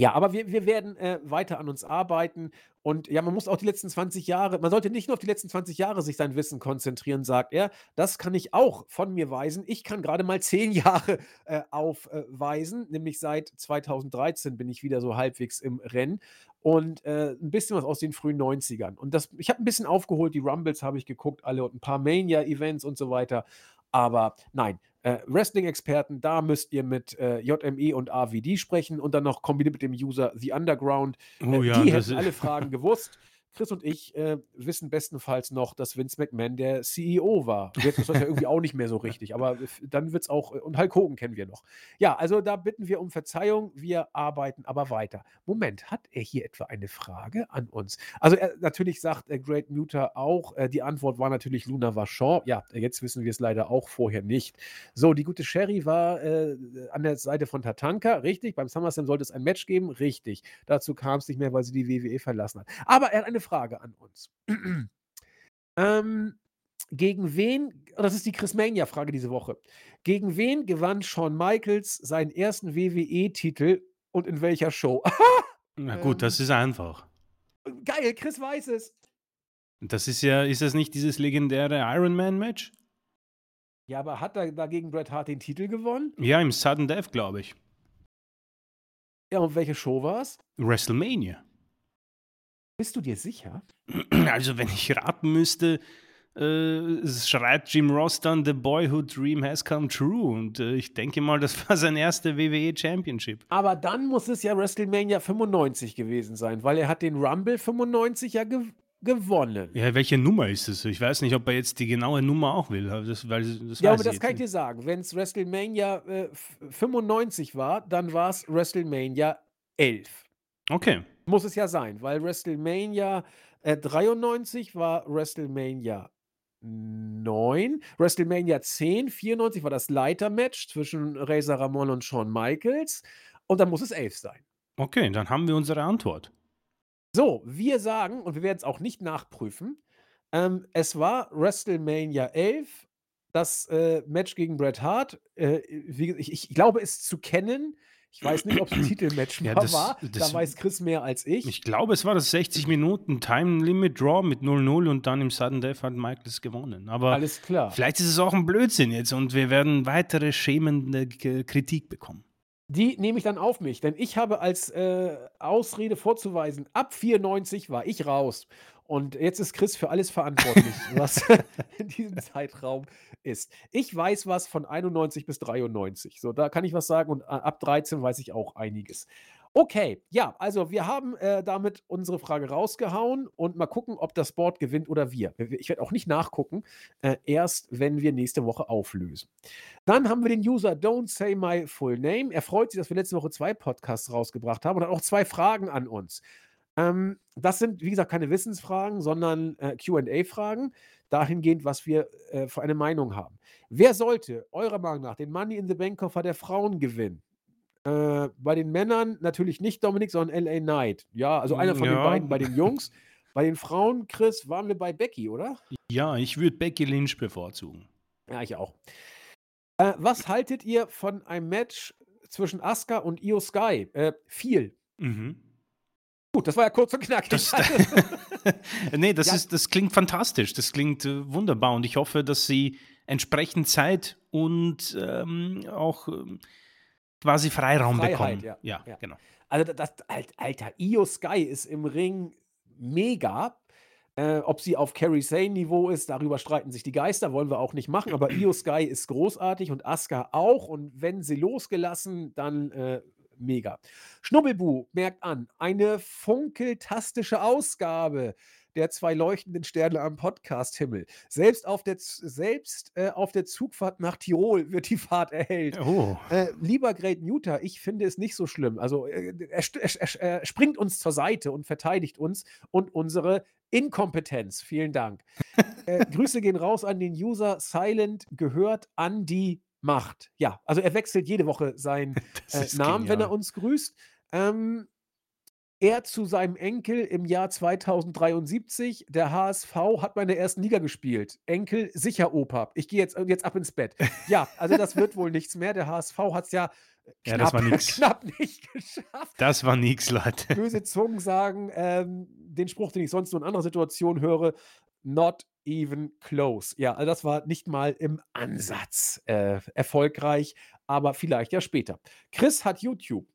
ja, aber wir, wir werden äh, weiter an uns arbeiten. Und ja, man muss auch die letzten 20 Jahre, man sollte nicht nur auf die letzten 20 Jahre sich sein Wissen konzentrieren, sagt er. Das kann ich auch von mir weisen. Ich kann gerade mal 10 Jahre äh, aufweisen, nämlich seit 2013 bin ich wieder so halbwegs im Rennen und äh, ein bisschen was aus den frühen 90ern. Und das, ich habe ein bisschen aufgeholt, die Rumbles habe ich geguckt, alle und ein paar Mania-Events und so weiter. Aber nein, äh, Wrestling-Experten, da müsst ihr mit äh, JME und AVD sprechen und dann noch kombiniert mit dem User The Underground. Oh Äh, ja, die hätten alle Fragen gewusst. Chris und ich äh, wissen bestenfalls noch, dass Vince McMahon der CEO war. Jetzt ist das ja irgendwie auch nicht mehr so richtig, aber dann wird es auch, und Hulk Hogan kennen wir noch. Ja, also da bitten wir um Verzeihung, wir arbeiten aber weiter. Moment, hat er hier etwa eine Frage an uns? Also er, natürlich sagt äh, Great Muter auch, äh, die Antwort war natürlich Luna Vachon. Ja, jetzt wissen wir es leider auch vorher nicht. So, die gute Sherry war äh, an der Seite von Tatanka, richtig. Beim SummerSlam sollte es ein Match geben, richtig. Dazu kam es nicht mehr, weil sie die WWE verlassen hat. Aber er hat eine Frage an uns. ähm, gegen wen, das ist die Chris Mania-Frage diese Woche. Gegen wen gewann Shawn Michaels seinen ersten WWE-Titel und in welcher Show? Na gut, das Ähm. ist einfach. Geil, Chris weiß es. Das ist ja, ist das nicht dieses legendäre Iron Man Match? Ja, aber hat er dagegen Bret Hart den Titel gewonnen? Ja, im Sudden Death, glaube ich. Ja, und welche Show war es? WrestleMania. Bist du dir sicher? Also, wenn ich raten müsste, äh, schreit Jim Ross dann: The Boyhood Dream has come true. Und äh, ich denke mal, das war sein erster WWE Championship. Aber dann muss es ja WrestleMania 95 gewesen sein, weil er hat den Rumble 95 ja gew gewonnen. Ja, welche Nummer ist es? Ich weiß nicht, ob er jetzt die genaue Nummer auch will. Das, weil, das Ja, aber das kann ich dir sagen. Wenn es WrestleMania äh, f- 95 war, dann war es WrestleMania 11. nicht. Okay. Muss es ja sein, weil WrestleMania äh, 93 war WrestleMania 9. WrestleMania 10, 94 war das Leitermatch zwischen Razor Ramon und Shawn Michaels. Und dann muss es 11 sein. Okay, dann haben wir unsere Antwort. So, wir sagen, und wir werden es auch nicht nachprüfen, ähm, es war WrestleMania 11, das äh, Match gegen Bret Hart. Äh, ich, ich glaube, es zu kennen. Ich weiß nicht, ob es ein Titelmatch Ja, das- war. das- da weiß Chris mehr als ich. Ich glaube, es war das 60 Minuten Time Limit Draw mit 0-0 und dann im Sudden Death hat Michaels gewonnen. Aber Alles klar. vielleicht ist es auch ein Blödsinn jetzt und wir werden weitere schämende Kritik bekommen. Die nehme ich dann auf mich, denn ich habe als äh, Ausrede vorzuweisen, ab 94 war ich raus. Und jetzt ist Chris für alles verantwortlich, was in diesem Zeitraum ist. Ich weiß was von 91 bis 93. So, da kann ich was sagen und äh, ab 13 weiß ich auch einiges. Okay, ja, also wir haben äh, damit unsere Frage rausgehauen und mal gucken, ob das Board gewinnt oder wir. Ich werde auch nicht nachgucken, äh, erst wenn wir nächste Woche auflösen. Dann haben wir den User Don't Say My Full Name. Er freut sich, dass wir letzte Woche zwei Podcasts rausgebracht haben und hat auch zwei Fragen an uns. Ähm, das sind, wie gesagt, keine Wissensfragen, sondern äh, QA-Fragen, dahingehend, was wir äh, für eine Meinung haben. Wer sollte eurer Meinung nach den Money in the Bank Koffer der Frauen gewinnen? Äh, bei den Männern natürlich nicht Dominik, sondern LA Knight. Ja, also einer von den Ja. beiden bei den Jungs. Bei den Frauen, Chris, waren wir bei Becky, oder? Ja, ich würde Becky Lynch bevorzugen. Ja, ich auch. Äh, was haltet ihr von einem Match zwischen Asuka und Io Sky? Äh, viel. Mhm. Gut, das war ja kurz und knackig. Das, nee, das, Ja. ist, das klingt fantastisch. Das klingt äh, wunderbar. Und ich hoffe, dass sie entsprechend Zeit und ähm, auch ähm, quasi Freiraum Freiheit, bekommen. ja. ja, Ja. genau. Also, das, Alt- Alter, Io Sky ist im Ring mega. Äh, ob sie auf Carrie Sane-Niveau ist, darüber streiten sich die Geister, wollen wir auch nicht machen. Aber Io Sky ist großartig und Asuka auch. Und wenn sie losgelassen, dann äh, mega. Schnubbelbu merkt an, eine funkeltastische Ausgabe der zwei leuchtenden Sterne am Podcast-Himmel. Selbst auf der, selbst, äh, auf der Zugfahrt nach Tirol wird die Fahrt erhellt. Oh, Äh, lieber Great Muta, ich finde es nicht so schlimm. Also äh, er, er, er, er springt uns zur Seite und verteidigt uns und unsere Inkompetenz. Vielen Dank. äh, Grüße gehen raus an den User. Silent gehört an die Macht. Ja, also er wechselt jede Woche seinen äh, Namen, wenn er genial. uns grüßt. Ähm, er zu seinem Enkel im Jahr 2073. Der HSV hat meine ersten Liga gespielt. Enkel, sicher Opa. Ich gehe jetzt, jetzt ab ins Bett. Ja, also das wird wohl nichts mehr. Der HSV hat es ja, Ja, knapp, das war nix. knapp nicht geschafft. Das war nix, Leute. Böse Zungen sagen, ähm, den Spruch, den ich sonst nur in anderer Situation höre, not even close. Ja, also das war nicht mal im Ansatz äh, erfolgreich, aber vielleicht ja später. Chris hat YouTube.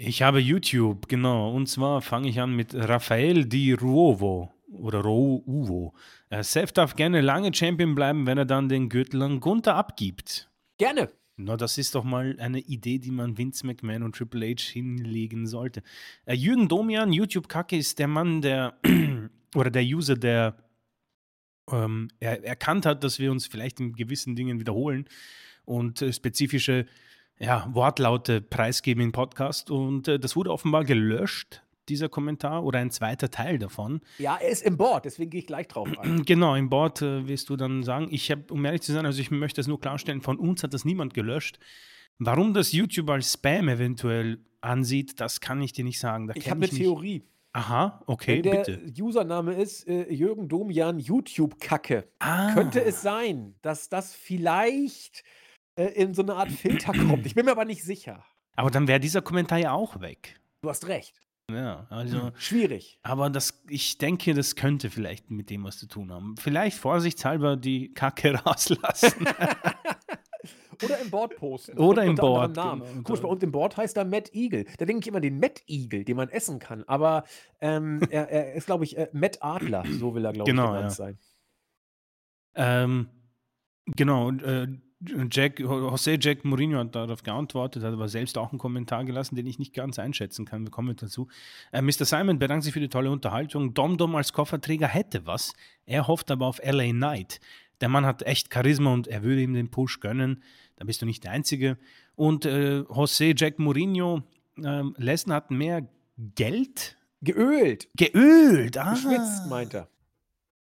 Ich habe YouTube, genau. Und zwar fange ich an mit Rafael Di Ruovo oder Rouvo. Äh, Seth darf gerne lange Champion bleiben, wenn er dann den Gürtel an Gunther abgibt. Gerne. Na, das ist doch mal eine Idee, die man Vince McMahon und Triple H hinlegen sollte. Äh, Jürgen Domian, YouTube-Kacke, ist der Mann, der oder der User, der ähm, er, erkannt hat, dass wir uns vielleicht in gewissen Dingen wiederholen und äh, spezifische ja, Wortlaute preisgeben im Podcast. Und äh, das wurde offenbar gelöscht, dieser Kommentar, oder ein zweiter Teil davon. Ja, er ist im Board, deswegen gehe ich gleich drauf ein. Genau, im Board äh, wirst du dann sagen, ich habe, um ehrlich zu sein, also ich möchte das nur klarstellen, von uns hat das niemand gelöscht. Warum das YouTube als Spam eventuell ansieht, das kann ich dir nicht sagen. Da Ich habe eine nicht- Theorie. Aha, okay, Wenn der bitte. Username ist, äh, Jürgen Domian YouTube-Kacke, könnte es Ah. sein, dass das vielleicht, äh, in so 'ne Art Filter kommt. Ich bin mir aber nicht sicher. Aber dann wäre dieser Kommentar ja auch weg. Du hast recht. Ja, also Schwierig. aber das ich denke, das könnte vielleicht mit dem was zu tun haben. Vielleicht vorsichtshalber die Kacke rauslassen. Oder im Board posten. Oder im Board, Namen. Komisch, bei uns im Board heißt er Mad Eagle. Da denke ich immer den Mad Eagle, den man essen kann. Aber, ähm, er er ist, glaube ich, äh, Mad Adler, so will er, glaube ich, Genau, genannt ja. sein. Ähm, genau, und, äh, Jack José Jack Mourinho hat darauf geantwortet, hat aber selbst auch 'n Kommentar gelassen, den ich nicht ganz einschätzen kann. Wir kommen dazu. Äh, Mr. Simon bedankt sich für die tolle Unterhaltung. Dom-Dom als Kofferträger hätte was. Er hofft aber auf LA Knight. Der Mann hat echt Charisma und er würde ihm den Push gönnen. Da bist du nicht der Einzige. Und, äh, José Jack Mourinho, ähm, Lesnar hat mehr Geld? Geölt. Geölt, ah. Geschwitzt, meint er.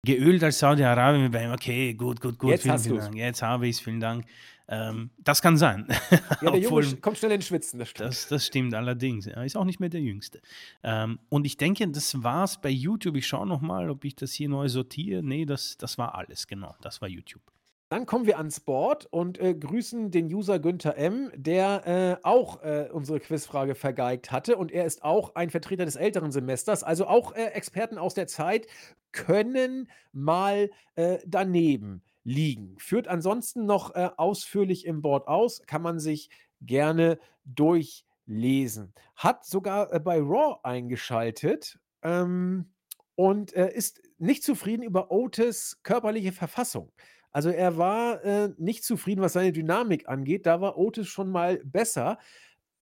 Geölt als Saudi-Arabien. Okay, gut, gut, gut. Jetzt vielen, hast vielen. Dank. Jetzt habe ich's, vielen Dank. Ähm, das kann sein. Ja, der Junge Obwohl, sch kommt schnell ins Schwitzen, das stimmt. das das stimmt allerdings. Er ist auch nicht mehr der Jüngste. Ähm, und ich denke, das war's bei YouTube. Ich schaue noch mal, ob ich das hier neu sortiere. Ne, das das war alles, genau. Das war YouTube. Dann kommen wir ans Board und, äh, grüßen den User Günther M., der, äh, auch, äh, unsere Quizfrage vergeigt hatte und er ist auch ein Vertreter des älteren Semesters. Also auch, äh, Experten aus der Zeit können mal, äh, daneben liegen. Führt ansonsten noch, äh, ausführlich im Board aus, kann man sich gerne durchlesen. Hat sogar, äh, bei Raw eingeschaltet, ähm, und, äh, ist nicht zufrieden über Otis' körperliche Verfassung. Also, er war, äh, nicht zufrieden, was seine Dynamik angeht. Da war Otis schon mal besser.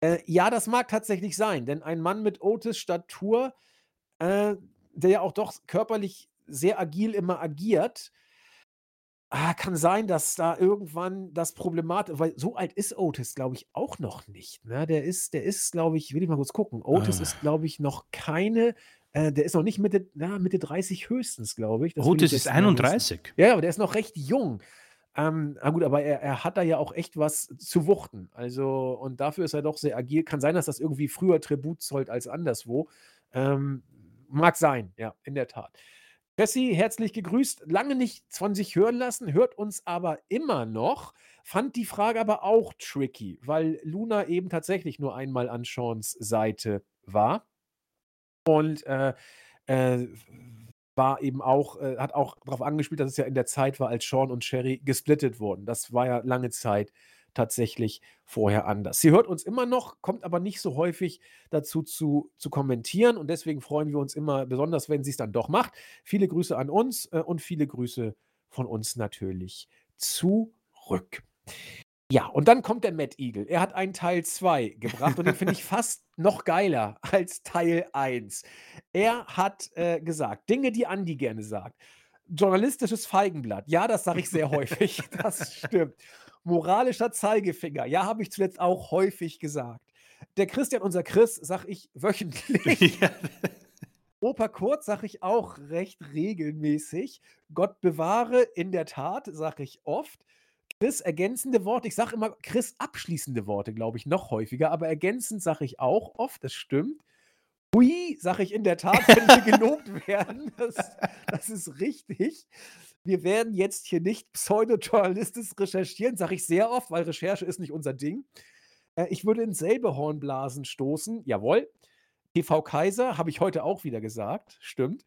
Äh, ja, das mag tatsächlich sein, denn ein Mann mit Otis' Statur, äh, der ja auch doch körperlich sehr agil immer agiert ah, kann sein, dass da irgendwann das Problemat weil so alt ist Otis, glaube ich, auch noch nicht, ne? Der ist der ist, glaube ich will ich mal kurz gucken. Otis ist, Ah. glaube ich, noch keine äh, der ist noch nicht Mitte ja, Mitte 30 höchstens, glaube ich. Das ich Otis ist mal wissen. 31. Ja, aber der ist noch recht jung. Ähm, ah gut, aber er er hat da ja auch echt was zu wuchten. Also und dafür ist er doch sehr agil. Kann sein, dass das irgendwie früher Tribut zollt als anderswo. Ähm, mag sein, ja, in der Tat. Jesse, herzlich gegrüßt. Lange nichts von sich hören lassen, hört uns aber immer noch. Fand die Frage aber auch tricky, weil Luna eben tatsächlich nur einmal an Seans Seite war. Und, äh, äh, war eben auch äh, hat auch drauf angespielt, dass es ja in der Zeit war, als Sean und Sherry gesplittet wurden. Das war ja lange Zeit tatsächlich vorher anders. Sie hört uns immer noch, kommt aber nicht so häufig dazu zu zu kommentieren und deswegen freuen wir uns immer besonders, wenn sie's dann doch macht. Viele Grüße an uns, äh, und viele Grüße von uns natürlich zurück. Ja, und dann kommt der Mad Eagle. Er hat einen Teil 2 gebracht und den finde ich fast noch geiler als Teil 1. Er hat, äh, gesagt, Dinge, die Andi gerne sagt. Journalistisches Feigenblatt. Ja, das sage ich sehr häufig. Das stimmt. Moralischer Zeigefinger. Ja, habe ich zuletzt auch häufig gesagt. Der Christian, unser Chris, sage ich wöchentlich. Ja. Opa Kurt sage ich auch recht regelmäßig. Gott bewahre, in der Tat, sage ich oft. Chris ergänzende Worte. Ich sage immer Chris abschließende Worte, glaube ich, noch häufiger, aber ergänzend sage ich auch oft, das stimmt. Hui, sage ich in der Tat, wenn wir gelobt werden. Das das ist richtig. Wir werden jetzt hier nicht pseudojournalistisch recherchieren, sage ich sehr oft, weil Recherche ist nicht unser Ding. Äh, ich würde ins selbe Hornblasen stoßen. Jawohl. TV Kaiser habe ich heute auch wieder gesagt. Stimmt.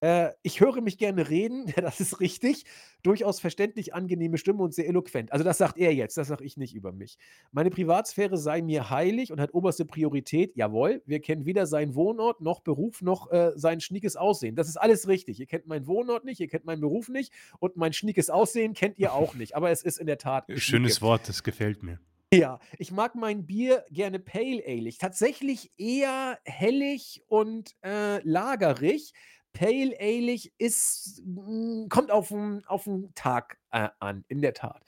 Äh, ich höre mich gerne reden. Das ist richtig. Durchaus verständlich, angenehme Stimme und sehr eloquent. Also, das sagt er jetzt, das sage ich nicht über mich. Meine Privatsphäre sei mir heilig und hat oberste Priorität. Jawohl, wir kennen weder seinen Wohnort noch Beruf noch, äh, sein schniekes Aussehen. Das ist alles richtig. Ihr kennt meinen Wohnort nicht, ihr kennt meinen Beruf nicht und mein schniekes Aussehen kennt ihr auch nicht. Aber es ist in der Tat Schönes schnieke. Wort, das gefällt mir. Ja, ich mag mein Bier gerne pale aleig. Tatsächlich eher hellig und, äh, lagerig. Pale aleig ist hm, kommt auf'n auf'n Tag, äh, an, in der Tat.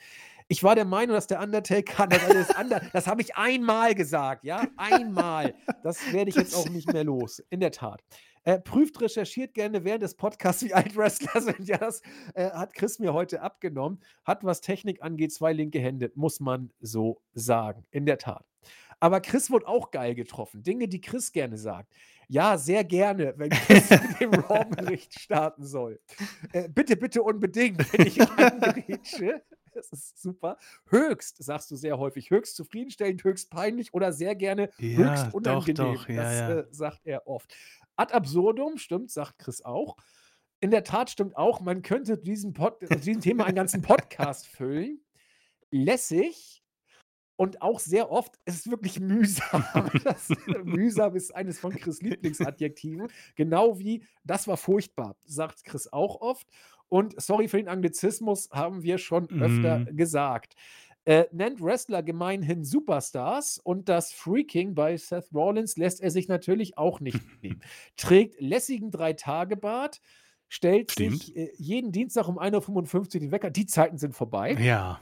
Ich war der Meinung, dass der Undertaker das alles ander das habe ich einmal gesagt, ja? Einmal. Das werde ich jetzt auch nicht mehr los. In der Tat. Äh, prüft, recherchiert gerne während des Podcasts, wie alt Wrestler sind. Ja, das, äh, hat Chris mir heute abgenommen. Hat, was Technik angeht, 2 linke Hände, muss man so sagen. In der Tat. Aber Chris wurde auch geil getroffen. Dinge, die Chris gerne sagt. Ja, sehr gerne, wenn Chris mit dem Raw-Bericht starten soll. Äh, bitte, bitte unbedingt, wenn ich angrätsche. Das ist super. Höchst, sagst du sehr häufig. Höchst zufriedenstellend, höchst peinlich oder sehr gerne Ja, höchst doch, unangenehm. doch, ja, das ja. Äh, sagt er oft. Ad absurdum, stimmt, sagt Chris auch. In der Tat stimmt auch, man könnte diesen, Pod, also diesem Thema einen ganzen Podcast füllen. Lässig und auch sehr oft ist es wirklich mühsam. Das, mühsam ist eines von Chris Lieblingsadjektiven. Genau wie das war furchtbar, sagt Chris auch oft. Und sorry für den Anglizismus, haben wir schon öfter Mhm. gesagt. Äh, nennt Wrestler gemeinhin Superstars und das Freaking bei Seth Rollins lässt er sich natürlich auch nicht nehmen. Trägt lässigen Drei-Tage-Bart, stellt Stimmt. sich äh, jeden Dienstag um 1.55 Uhr den Wecker. Die Zeiten sind vorbei. Ja.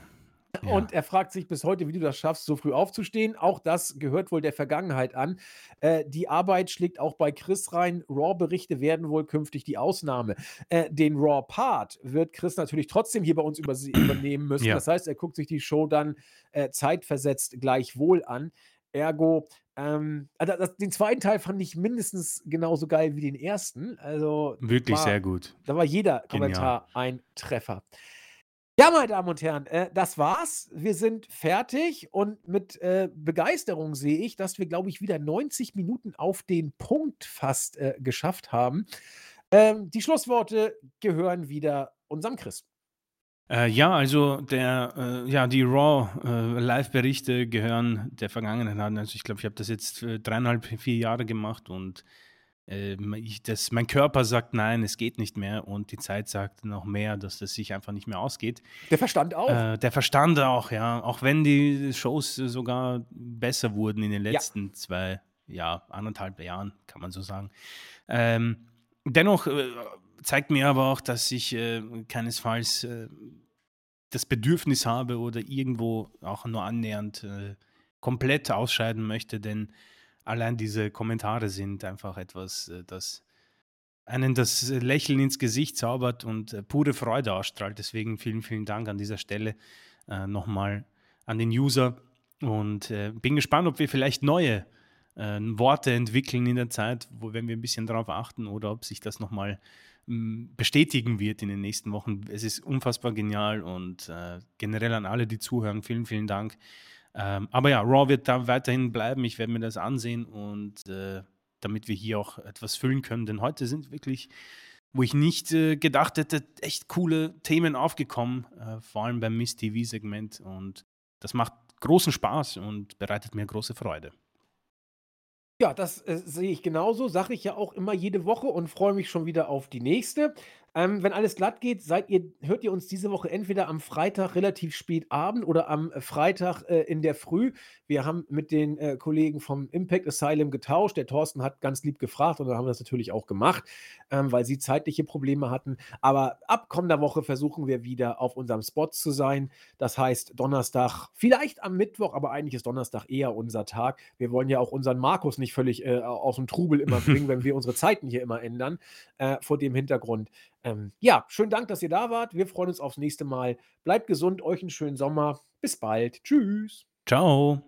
Ja. Und er fragt sich bis heute, wie du das schaffst, so früh aufzustehen. Auch das gehört wohl der Vergangenheit an. Äh, die Arbeit schlägt auch bei Chris rein. Raw-Berichte werden wohl künftig die Ausnahme. Äh, den Raw-Part wird Chris natürlich trotzdem hier bei uns übernehmen müssen. Ja. Das heißt, er guckt sich die Show dann äh, zeitversetzt gleichwohl an. Ergo, ähm, also das, den zweiten Teil fand ich mindestens genauso geil wie den ersten. Also Wirklich war, sehr gut. da war jeder Genial. Kommentar ein Treffer. Ja, meine Damen und Herren, äh, das war's. Wir sind fertig und mit äh, Begeisterung sehe ich, dass wir, glaube ich, wieder 90 Minuten auf den Punkt fast äh, geschafft haben. Ähm, die Schlussworte gehören wieder unserem Chris. Äh, ja, also der, äh, ja, die Raw äh, gehören der Vergangenheit an. Also ich glaube, ich habe das jetzt äh, dreieinhalb, vier Jahre gemacht und ähm, ich, das, mein Körper sagt nein, es geht nicht mehr und die Zeit sagt noch mehr, dass das sich einfach nicht mehr ausgeht. Der Verstand auch. Äh, der Verstand auch, ja. Auch wenn die Shows äh, sogar besser wurden in den Ja. letzten zwei, ja, anderthalb Jahren, kann man so sagen. Ähm, dennoch äh, zeigt mir aber auch, dass ich äh, keinesfalls äh, das Bedürfnis habe oder irgendwo auch nur annähernd äh, komplett ausscheiden möchte, denn allein diese Kommentare sind einfach etwas, äh, das einen das Lächeln ins Gesicht zaubert und äh, pure Freude ausstrahlt. Deswegen vielen, vielen Dank an dieser Stelle äh, nochmal an den User und äh, bin gespannt, ob wir vielleicht neue äh, Worte entwickeln in der Zeit, wo wenn wir ein bisschen darauf achten oder ob sich das nochmal mh, bestätigen wird in den nächsten Wochen. Es ist unfassbar genial und äh, generell an alle, die zuhören, vielen, vielen Dank. Ähm, aber ja, Raw wird da weiterhin bleiben. Ich werde mir das ansehen und äh, damit wir hier auch etwas füllen können. Denn heute sind wirklich, wo ich nicht äh, gedacht hätte, echt coole Themen aufgekommen, äh, vor allem beim Miss TV-Segment. Und das macht großen Spaß und bereitet mir große Freude. Ja, das äh, sehe ich genauso. Sage ich ja auch immer jede Woche und freue mich schon wieder auf die nächste. Ähm, wenn alles glatt geht, seid ihr, hört ihr uns diese Woche entweder am Freitag relativ spät Abend oder am äh, Freitag äh, in der Früh. Wir haben mit den äh, Kollegen vom Impact Asylum getauscht. Der Thorsten hat ganz lieb gefragt und dann haben wir das natürlich auch gemacht, ähm, weil sie zeitliche Probleme hatten. Aber ab kommender Woche versuchen wir wieder auf unserem Spot zu sein. Das heißt Donnerstag, vielleicht am Mittwoch, aber eigentlich ist Donnerstag eher unser Tag. Wir wollen ja auch unseren Markus nicht völlig äh, aus dem Trubel immer bringen, wenn wir unsere Zeiten hier immer ändern. Äh, vor dem Hintergrund. Ähm, ja, schönen Dank, dass ihr da wart. Wir freuen uns aufs nächste Mal. Bleibt gesund, euch einen schönen Sommer. Bis bald. Tschüss. Ciao.